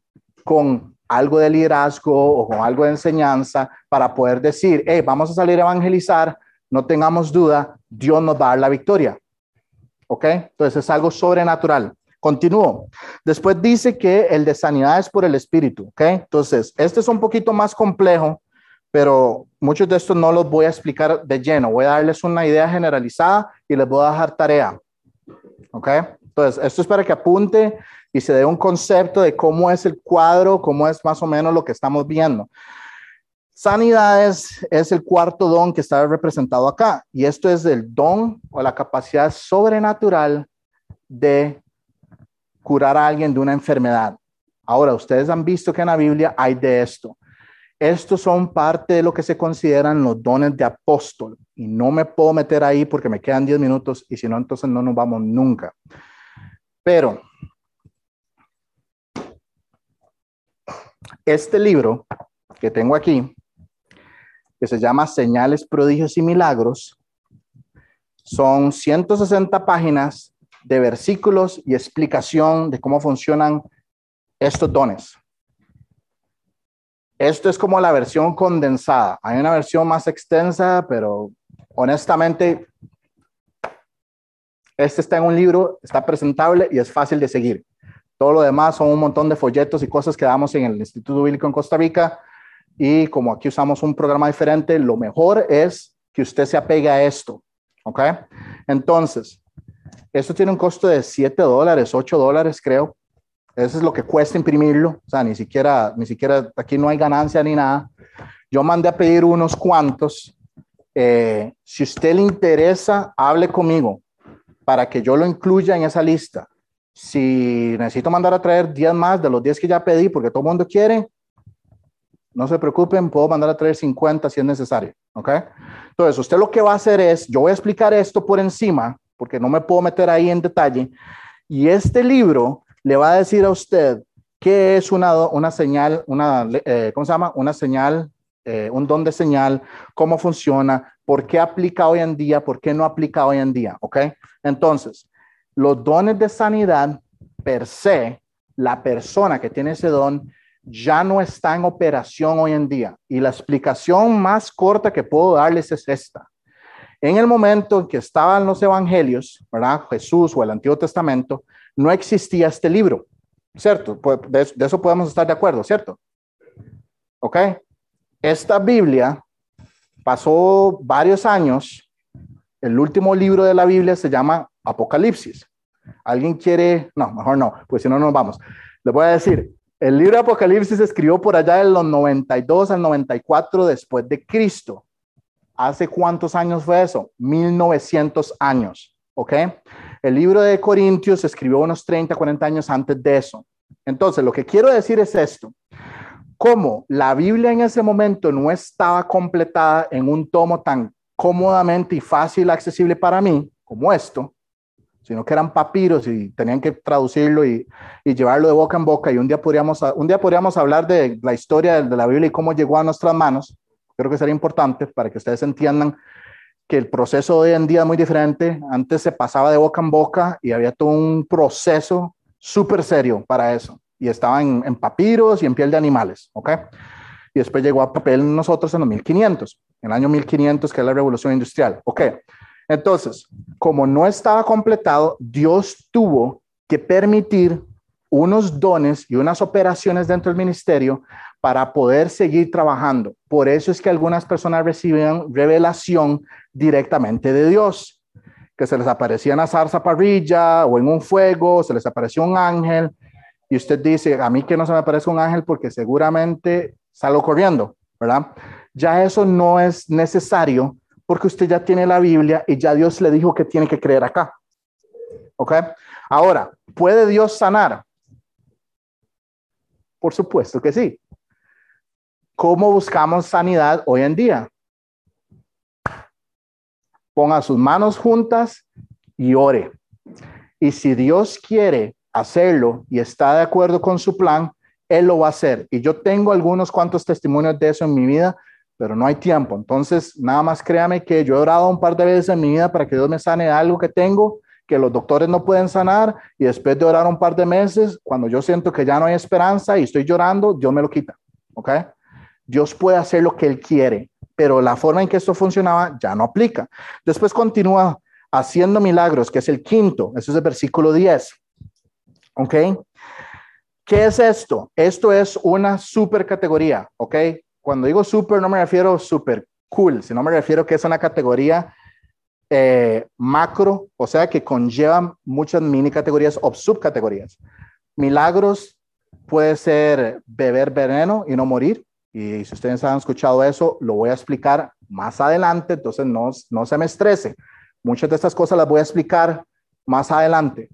con algo de liderazgo o con algo de enseñanza para poder decir, hey, vamos a salir a evangelizar, no tengamos duda, Dios nos va a dar la victoria. ¿Ok? Entonces es algo sobrenatural. Continúo. Después dice que el de sanidad es por el espíritu. ¿Ok? Entonces, este es un poquito más complejo, pero muchos de estos no los voy a explicar de lleno. Voy a darles una idea generalizada y les voy a dejar tarea. ¿Ok? Entonces, esto es para que apunte y se dé un concepto de cómo es el cuadro, cómo es más o menos lo que estamos viendo. Sanidades es el cuarto don que está representado acá y esto es el don o la capacidad sobrenatural de curar a alguien de una enfermedad. Ahora, ustedes han visto que en la Biblia hay de esto. Estos son parte de lo que se consideran los dones de apóstol. Y no me puedo meter ahí porque me quedan 10 minutos y si no, entonces no nos vamos nunca. Pero este libro que tengo aquí, que se llama Señales, Prodigios y Milagros, son 160 páginas de versículos y explicación de cómo funcionan estos dones. Esto es como la versión condensada. Hay una versión más extensa, pero honestamente, este está en un libro, está presentable y es fácil de seguir. Todo lo demás son un montón de folletos y cosas que damos en el Instituto Bíblico en Costa Rica. Y como aquí usamos un programa diferente, lo mejor es que usted se apegue a esto. ¿Ok? Entonces, esto tiene un costo de 7 dólares, 8 dólares, creo. Eso es lo que cuesta imprimirlo. O sea, ni siquiera, ni siquiera aquí no hay ganancia ni nada. Yo mandé a pedir unos cuantos. Eh, si usted le interesa, hable conmigo para que yo lo incluya en esa lista. Si necesito mandar a traer 10 más de los 10 que ya pedí, porque todo el mundo quiere, no se preocupen, puedo mandar a traer 50 si es necesario. ¿Ok? Entonces, usted lo que va a hacer es, yo voy a explicar esto por encima, porque no me puedo meter ahí en detalle. Y este libro le va a decir a usted qué es una, una señal, una, eh, ¿cómo se llama? Una señal, eh, un don de señal, cómo funciona, por qué aplica hoy en día, por qué no aplica hoy en día, ¿ok? Entonces, los dones de sanidad per se, la persona que tiene ese don ya no está en operación hoy en día. Y la explicación más corta que puedo darles es esta. En el momento en que estaban los evangelios. Jesús o el Antiguo Testamento, no existía este libro, ¿cierto? Pues, de, eso podemos estar de acuerdo, ¿cierto? ¿Ok? Esta Biblia pasó varios años. El último libro de la Biblia se llama Apocalipsis. ¿Alguien quiere? No, mejor no, pues si no nos vamos. Le voy a decir, el libro de Apocalipsis se escribió por allá de los 92 al 94 después de Cristo. ¿Hace cuántos años fue eso? 1900 años, ¿ok? El libro de Corintios se escribió unos 30, 40 años antes de eso. Entonces, lo que quiero decir es esto. Como la Biblia en ese momento no estaba completada en un tomo tan cómodamente y fácil accesible para mí como esto, sino que eran papiros y tenían que traducirlo y, llevarlo de boca en boca. Y un día, podríamos, un día podríamos hablar de la historia de la Biblia y cómo llegó a nuestras manos. Creo que sería importante para que ustedes entiendan que el proceso hoy en día es muy diferente. Antes se pasaba de boca en boca y había todo un proceso súper serio para eso. Y estaba en, papiros y en piel de animales, ¿ok? Y después llegó a papel nosotros en los 1500, en el año 1500, que es la revolución industrial, ¿ok? Entonces, como no estaba completado, Dios tuvo que permitir unos dones y unas operaciones dentro del ministerio para poder seguir trabajando. Por eso es que algunas personas reciben revelación directamente de Dios, que se les aparecía en la zarza parrilla o en un fuego, se les apareció un ángel, y usted dice, a mí que no se me aparece un ángel porque seguramente salgo corriendo, ¿verdad? Ya eso no es necesario porque usted ya tiene la Biblia y ya Dios le dijo que tiene que creer acá. ¿Ok? Ahora, ¿puede Dios sanar? Por supuesto que sí. ¿Cómo buscamos sanidad hoy en día? Ponga sus manos juntas y ore. Y si Dios quiere hacerlo y está de acuerdo con su plan, Él lo va a hacer. Y yo tengo algunos cuantos testimonios de eso en mi vida, pero no hay tiempo. Entonces, nada más créame que yo he orado un par de veces en mi vida para que Dios me sane algo que tengo que los doctores no pueden sanar y después de orar un par de meses, cuando yo siento que ya no hay esperanza y estoy llorando, Dios me lo quita. ¿Ok? Dios puede hacer lo que Él quiere, pero la forma en que esto funcionaba ya no aplica. Después continúa haciendo milagros, que es el quinto, eso es el versículo 10. ¿Ok? ¿Qué es esto? Esto es una super categoría, ¿ok? Cuando digo super no me refiero super cool, sino me refiero que es una categoría eh, macro, o sea que conlleva muchas mini categorías o subcategorías. Milagros puede ser beber veneno y no morir. Y si ustedes han escuchado eso, lo voy a explicar más adelante, entonces no, no se me estrese. Muchas de estas cosas las voy a explicar más adelante.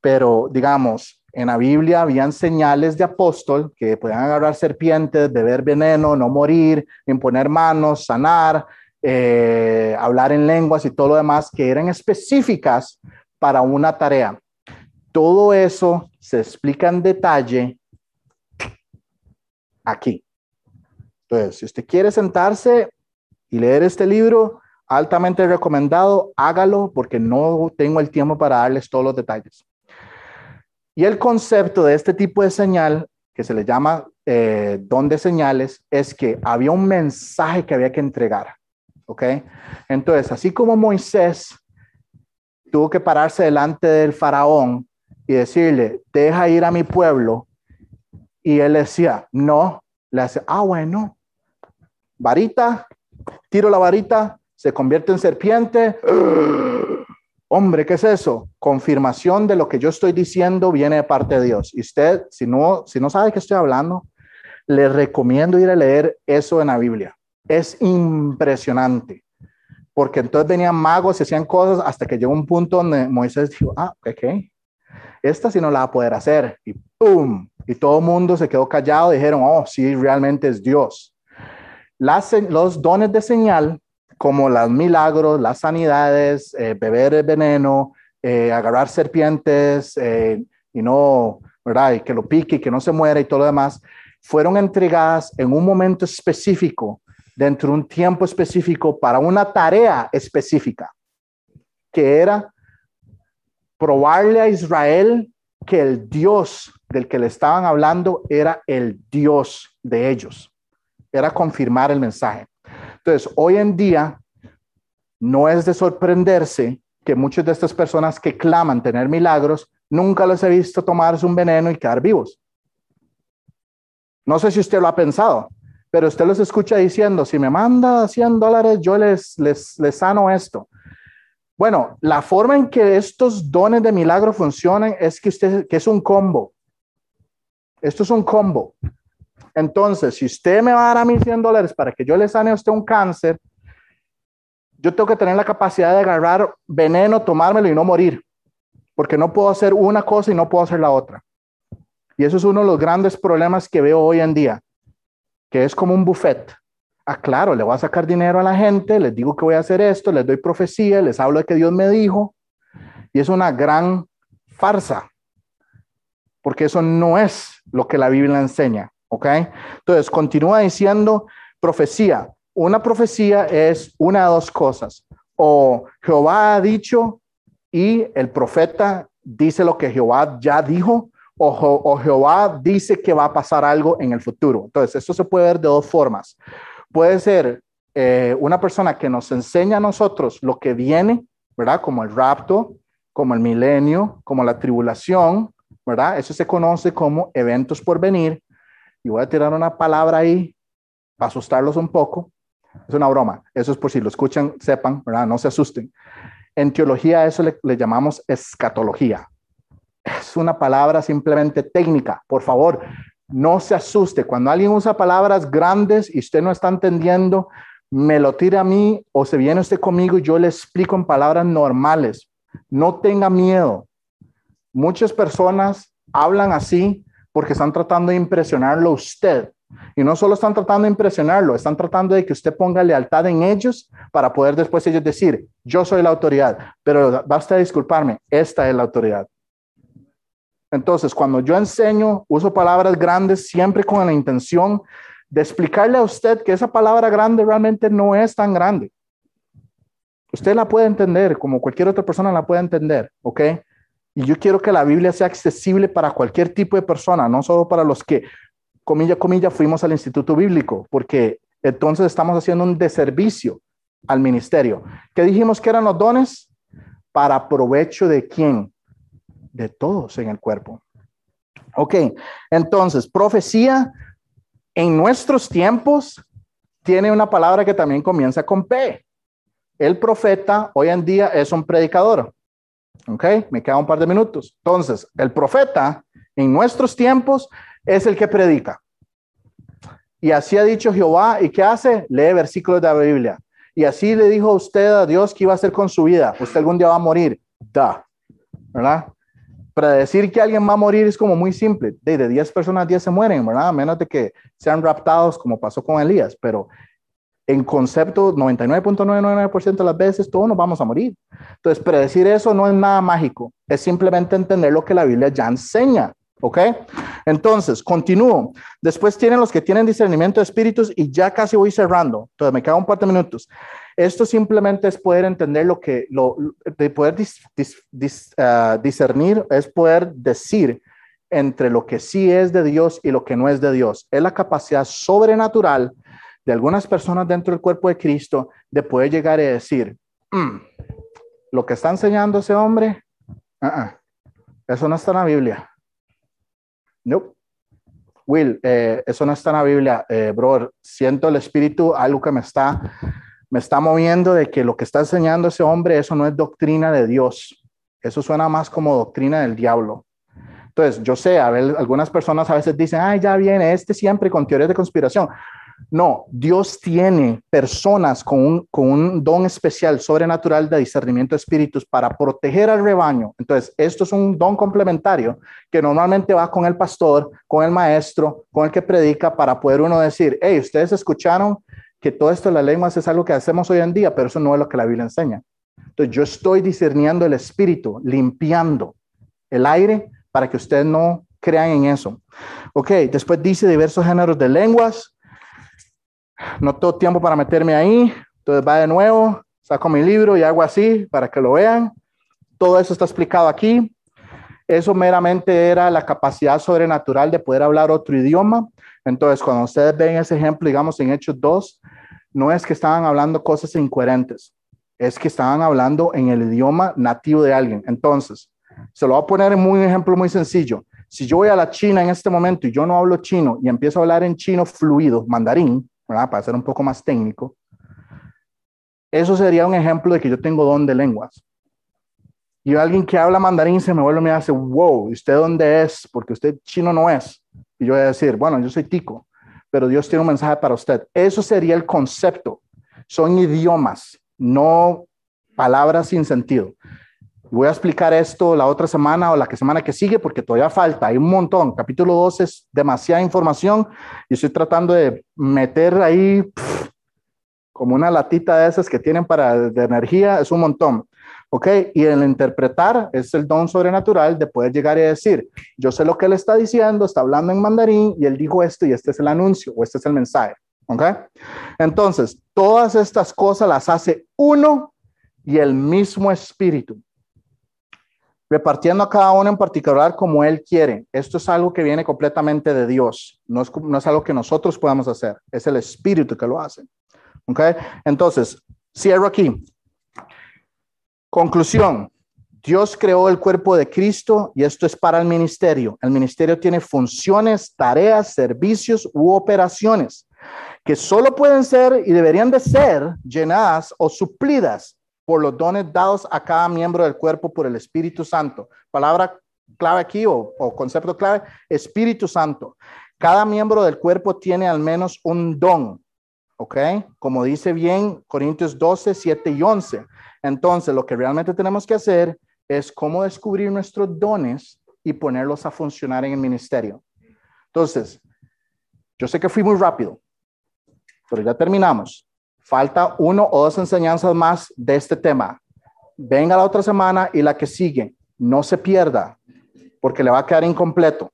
Pero digamos, en la Biblia habían señales de apóstol que podían agarrar serpientes, beber veneno, no morir, imponer manos, sanar, eh, hablar en lenguas y todo lo demás que eran específicas para una tarea. Todo eso se explica en detalle aquí. Entonces, si usted quiere sentarse y leer este libro, altamente recomendado, hágalo porque no tengo el tiempo para darles todos los detalles. Y el concepto de este tipo de señal, que se le llama eh, don de señales, es que había un mensaje que había que entregar. ¿ok? Entonces, así como Moisés tuvo que pararse delante del faraón y decirle, deja ir a mi pueblo, y él decía, no, le hace, ah, bueno, varita, tiro la varita, se convierte en serpiente. Hombre, ¿qué es eso? Confirmación de lo que yo estoy diciendo viene de parte de Dios. Y usted, si no, si no sabe qué estoy hablando, le recomiendo ir a leer eso en la Biblia es impresionante. Porque entonces venían magos y hacían cosas hasta que llegó un punto donde Moisés dijo, ah, ok, esta sí no la va a poder hacer. Y ¡pum! Y todo el mundo se quedó callado dijeron, oh, sí, realmente es Dios. Las, los dones de señal, como los milagros, las sanidades, eh, beber el veneno, eh, agarrar serpientes eh, y no, ¿verdad? Y que lo pique y que no se muera y todo lo demás, fueron entregadas en un momento específico dentro de un tiempo específico para una tarea específica, que era probarle a Israel que el Dios del que le estaban hablando era el Dios de ellos. Era confirmar el mensaje. Entonces, hoy en día, no es de sorprenderse que muchas de estas personas que claman tener milagros, nunca los he visto tomarse un veneno y quedar vivos. No sé si usted lo ha pensado pero usted los escucha diciendo, si me manda 100 dólares, yo les, les, les sano esto. Bueno, la forma en que estos dones de milagro funcionan es que, usted, que es un combo. Esto es un combo. Entonces, si usted me va a dar a mí 100 dólares para que yo le sane a usted un cáncer, yo tengo que tener la capacidad de agarrar veneno, tomármelo y no morir, porque no puedo hacer una cosa y no puedo hacer la otra. Y eso es uno de los grandes problemas que veo hoy en día que es como un buffet. Ah, claro, le voy a sacar dinero a la gente, les digo que voy a hacer esto, les doy profecía, les hablo de que Dios me dijo, y es una gran farsa, porque eso no es lo que la Biblia enseña, ¿ok? Entonces, continúa diciendo profecía. Una profecía es una de dos cosas, o Jehová ha dicho y el profeta dice lo que Jehová ya dijo, o, Jehová dice que va a pasar algo en el futuro. Entonces, esto se puede ver de dos formas. Puede ser eh, una persona que nos enseña a nosotros lo que viene, ¿verdad? Como el rapto, como el milenio, como la tribulación, ¿verdad? Eso se conoce como eventos por venir. Y voy a tirar una palabra ahí para asustarlos un poco. Es una broma. Eso es por si lo escuchan, sepan, ¿verdad? No se asusten. En teología eso le, le llamamos escatología. Es una palabra simplemente técnica. Por favor, no se asuste. Cuando alguien usa palabras grandes y usted no está entendiendo, me lo tira a mí o se viene usted conmigo y yo le explico en palabras normales. No tenga miedo. Muchas personas hablan así porque están tratando de impresionarlo a usted. Y no solo están tratando de impresionarlo, están tratando de que usted ponga lealtad en ellos para poder después ellos decir, yo soy la autoridad, pero basta disculparme, esta es la autoridad. Entonces, cuando yo enseño, uso palabras grandes siempre con la intención de explicarle a usted que esa palabra grande realmente no es tan grande. Usted la puede entender como cualquier otra persona la puede entender, ¿ok? Y yo quiero que la Biblia sea accesible para cualquier tipo de persona, no solo para los que, comilla, comilla, fuimos al instituto bíblico, porque entonces estamos haciendo un deservicio al ministerio. ¿Qué dijimos que eran los dones? Para provecho de quién? de todos en el cuerpo. Ok, entonces, profecía en nuestros tiempos tiene una palabra que también comienza con P. El profeta hoy en día es un predicador. Ok, me queda un par de minutos. Entonces, el profeta en nuestros tiempos es el que predica. Y así ha dicho Jehová. ¿Y qué hace? Lee versículos de la Biblia. Y así le dijo usted a Dios que iba a hacer con su vida. Usted algún día va a morir. Da. ¿Verdad? para decir que alguien va a morir es como muy simple. De, 10 personas, 10 se mueren, ¿verdad? A menos de que sean raptados como pasó con Elías, pero en concepto 99.99% de las veces todos nos vamos a morir. Entonces, predecir eso no es nada mágico, es simplemente entender lo que la Biblia ya enseña. ¿Ok? Entonces, continúo. Después tienen los que tienen discernimiento de espíritus y ya casi voy cerrando. Entonces, me quedan un par de minutos. Esto simplemente es poder entender lo que, lo, de poder ah, discernir, es poder decir entre lo que sí es de Dios y lo que no es de Dios. Es la capacidad sobrenatural de algunas personas dentro del cuerpo de Cristo de poder llegar y decir, mm, lo que está enseñando ese hombre, uh-uh, eso no está en la Biblia. No. Will, eh, eso no está en la Biblia, eh, brother. Siento el espíritu, algo que me está me está moviendo de que lo que está enseñando ese hombre, eso no es doctrina de Dios. Eso suena más como doctrina del diablo. Entonces, yo sé, a ver, algunas personas a veces dicen, ay, ya viene este siempre con teorías de conspiración. No, Dios tiene personas con un, don especial, sobrenatural de discernimiento de espíritus para proteger al rebaño. Entonces, esto es un don complementario que normalmente va con el pastor, con el maestro, con el que predica, para poder uno decir, hey, ustedes escucharon que todo esto de las lenguas es algo que hacemos hoy en día, pero eso no es lo que la Biblia enseña. Entonces yo estoy discerniendo el espíritu, limpiando el aire para que ustedes no crean en eso. Ok, después dice diversos géneros de lenguas. No tengo tiempo para meterme ahí. Entonces va de nuevo, saco mi libro y hago así para que lo vean. Todo eso está explicado aquí. Eso meramente era la capacidad sobrenatural de poder hablar otro idioma. Entonces, cuando ustedes ven ese ejemplo, digamos en Hechos 2, no es que estaban hablando cosas incoherentes, es que estaban hablando en el idioma nativo de alguien. Entonces, se lo voy a poner en un ejemplo muy sencillo. Si yo voy a la China en este momento y yo no hablo chino y empiezo a hablar en chino fluido, mandarín, para ser un poco más técnico, eso sería un ejemplo de que yo tengo don de lenguas. Y alguien que habla mandarín se me vuelve y me hace, wow, ¿y usted dónde es? Porque usted chino no es. Y yo voy a decir, bueno, yo soy tico pero Dios tiene un mensaje para usted. Eso sería el concepto. Son idiomas, no palabras sin sentido. Voy a explicar esto la otra semana o la que semana que sigue porque todavía falta, hay un montón. Capítulo 2 es demasiada información y estoy tratando de meter ahí como una latita de esas que tienen para de energía, es un montón. ¿Ok? Y el interpretar es el don sobrenatural de poder llegar y decir, yo sé lo que él está diciendo, está hablando en mandarín y él dijo esto y este es el anuncio o este es el mensaje. ¿Ok? Entonces, todas estas cosas las hace uno y el mismo espíritu, repartiendo a cada uno en particular como él quiere. Esto es algo que viene completamente de Dios, no es, no es algo que nosotros podamos hacer, es el espíritu que lo hace. ¿Ok? Entonces, cierro aquí. Conclusión. Dios creó el cuerpo de Cristo y esto es para el ministerio. El ministerio tiene funciones, tareas, servicios u operaciones que solo pueden ser y deberían de ser llenadas o suplidas por los dones dados a cada miembro del cuerpo por el Espíritu Santo. Palabra clave aquí o, concepto clave, Espíritu Santo. Cada miembro del cuerpo tiene al menos un don, ¿ok? Como dice bien Corintios 12, 7 y 11. Entonces, lo que realmente tenemos que hacer es cómo descubrir nuestros dones y ponerlos a funcionar en el ministerio. Entonces, yo sé que fui muy rápido, pero ya terminamos. Falta uno o dos enseñanzas más de este tema. Venga la otra semana y la que sigue. No se pierda, porque le va a quedar incompleto.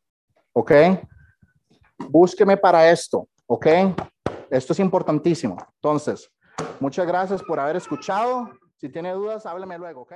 ¿Ok? Búsqueme para esto. ¿Ok? Esto es importantísimo. Entonces, muchas gracias por haber escuchado. Si tiene dudas, hábleme luego. ¿Ok?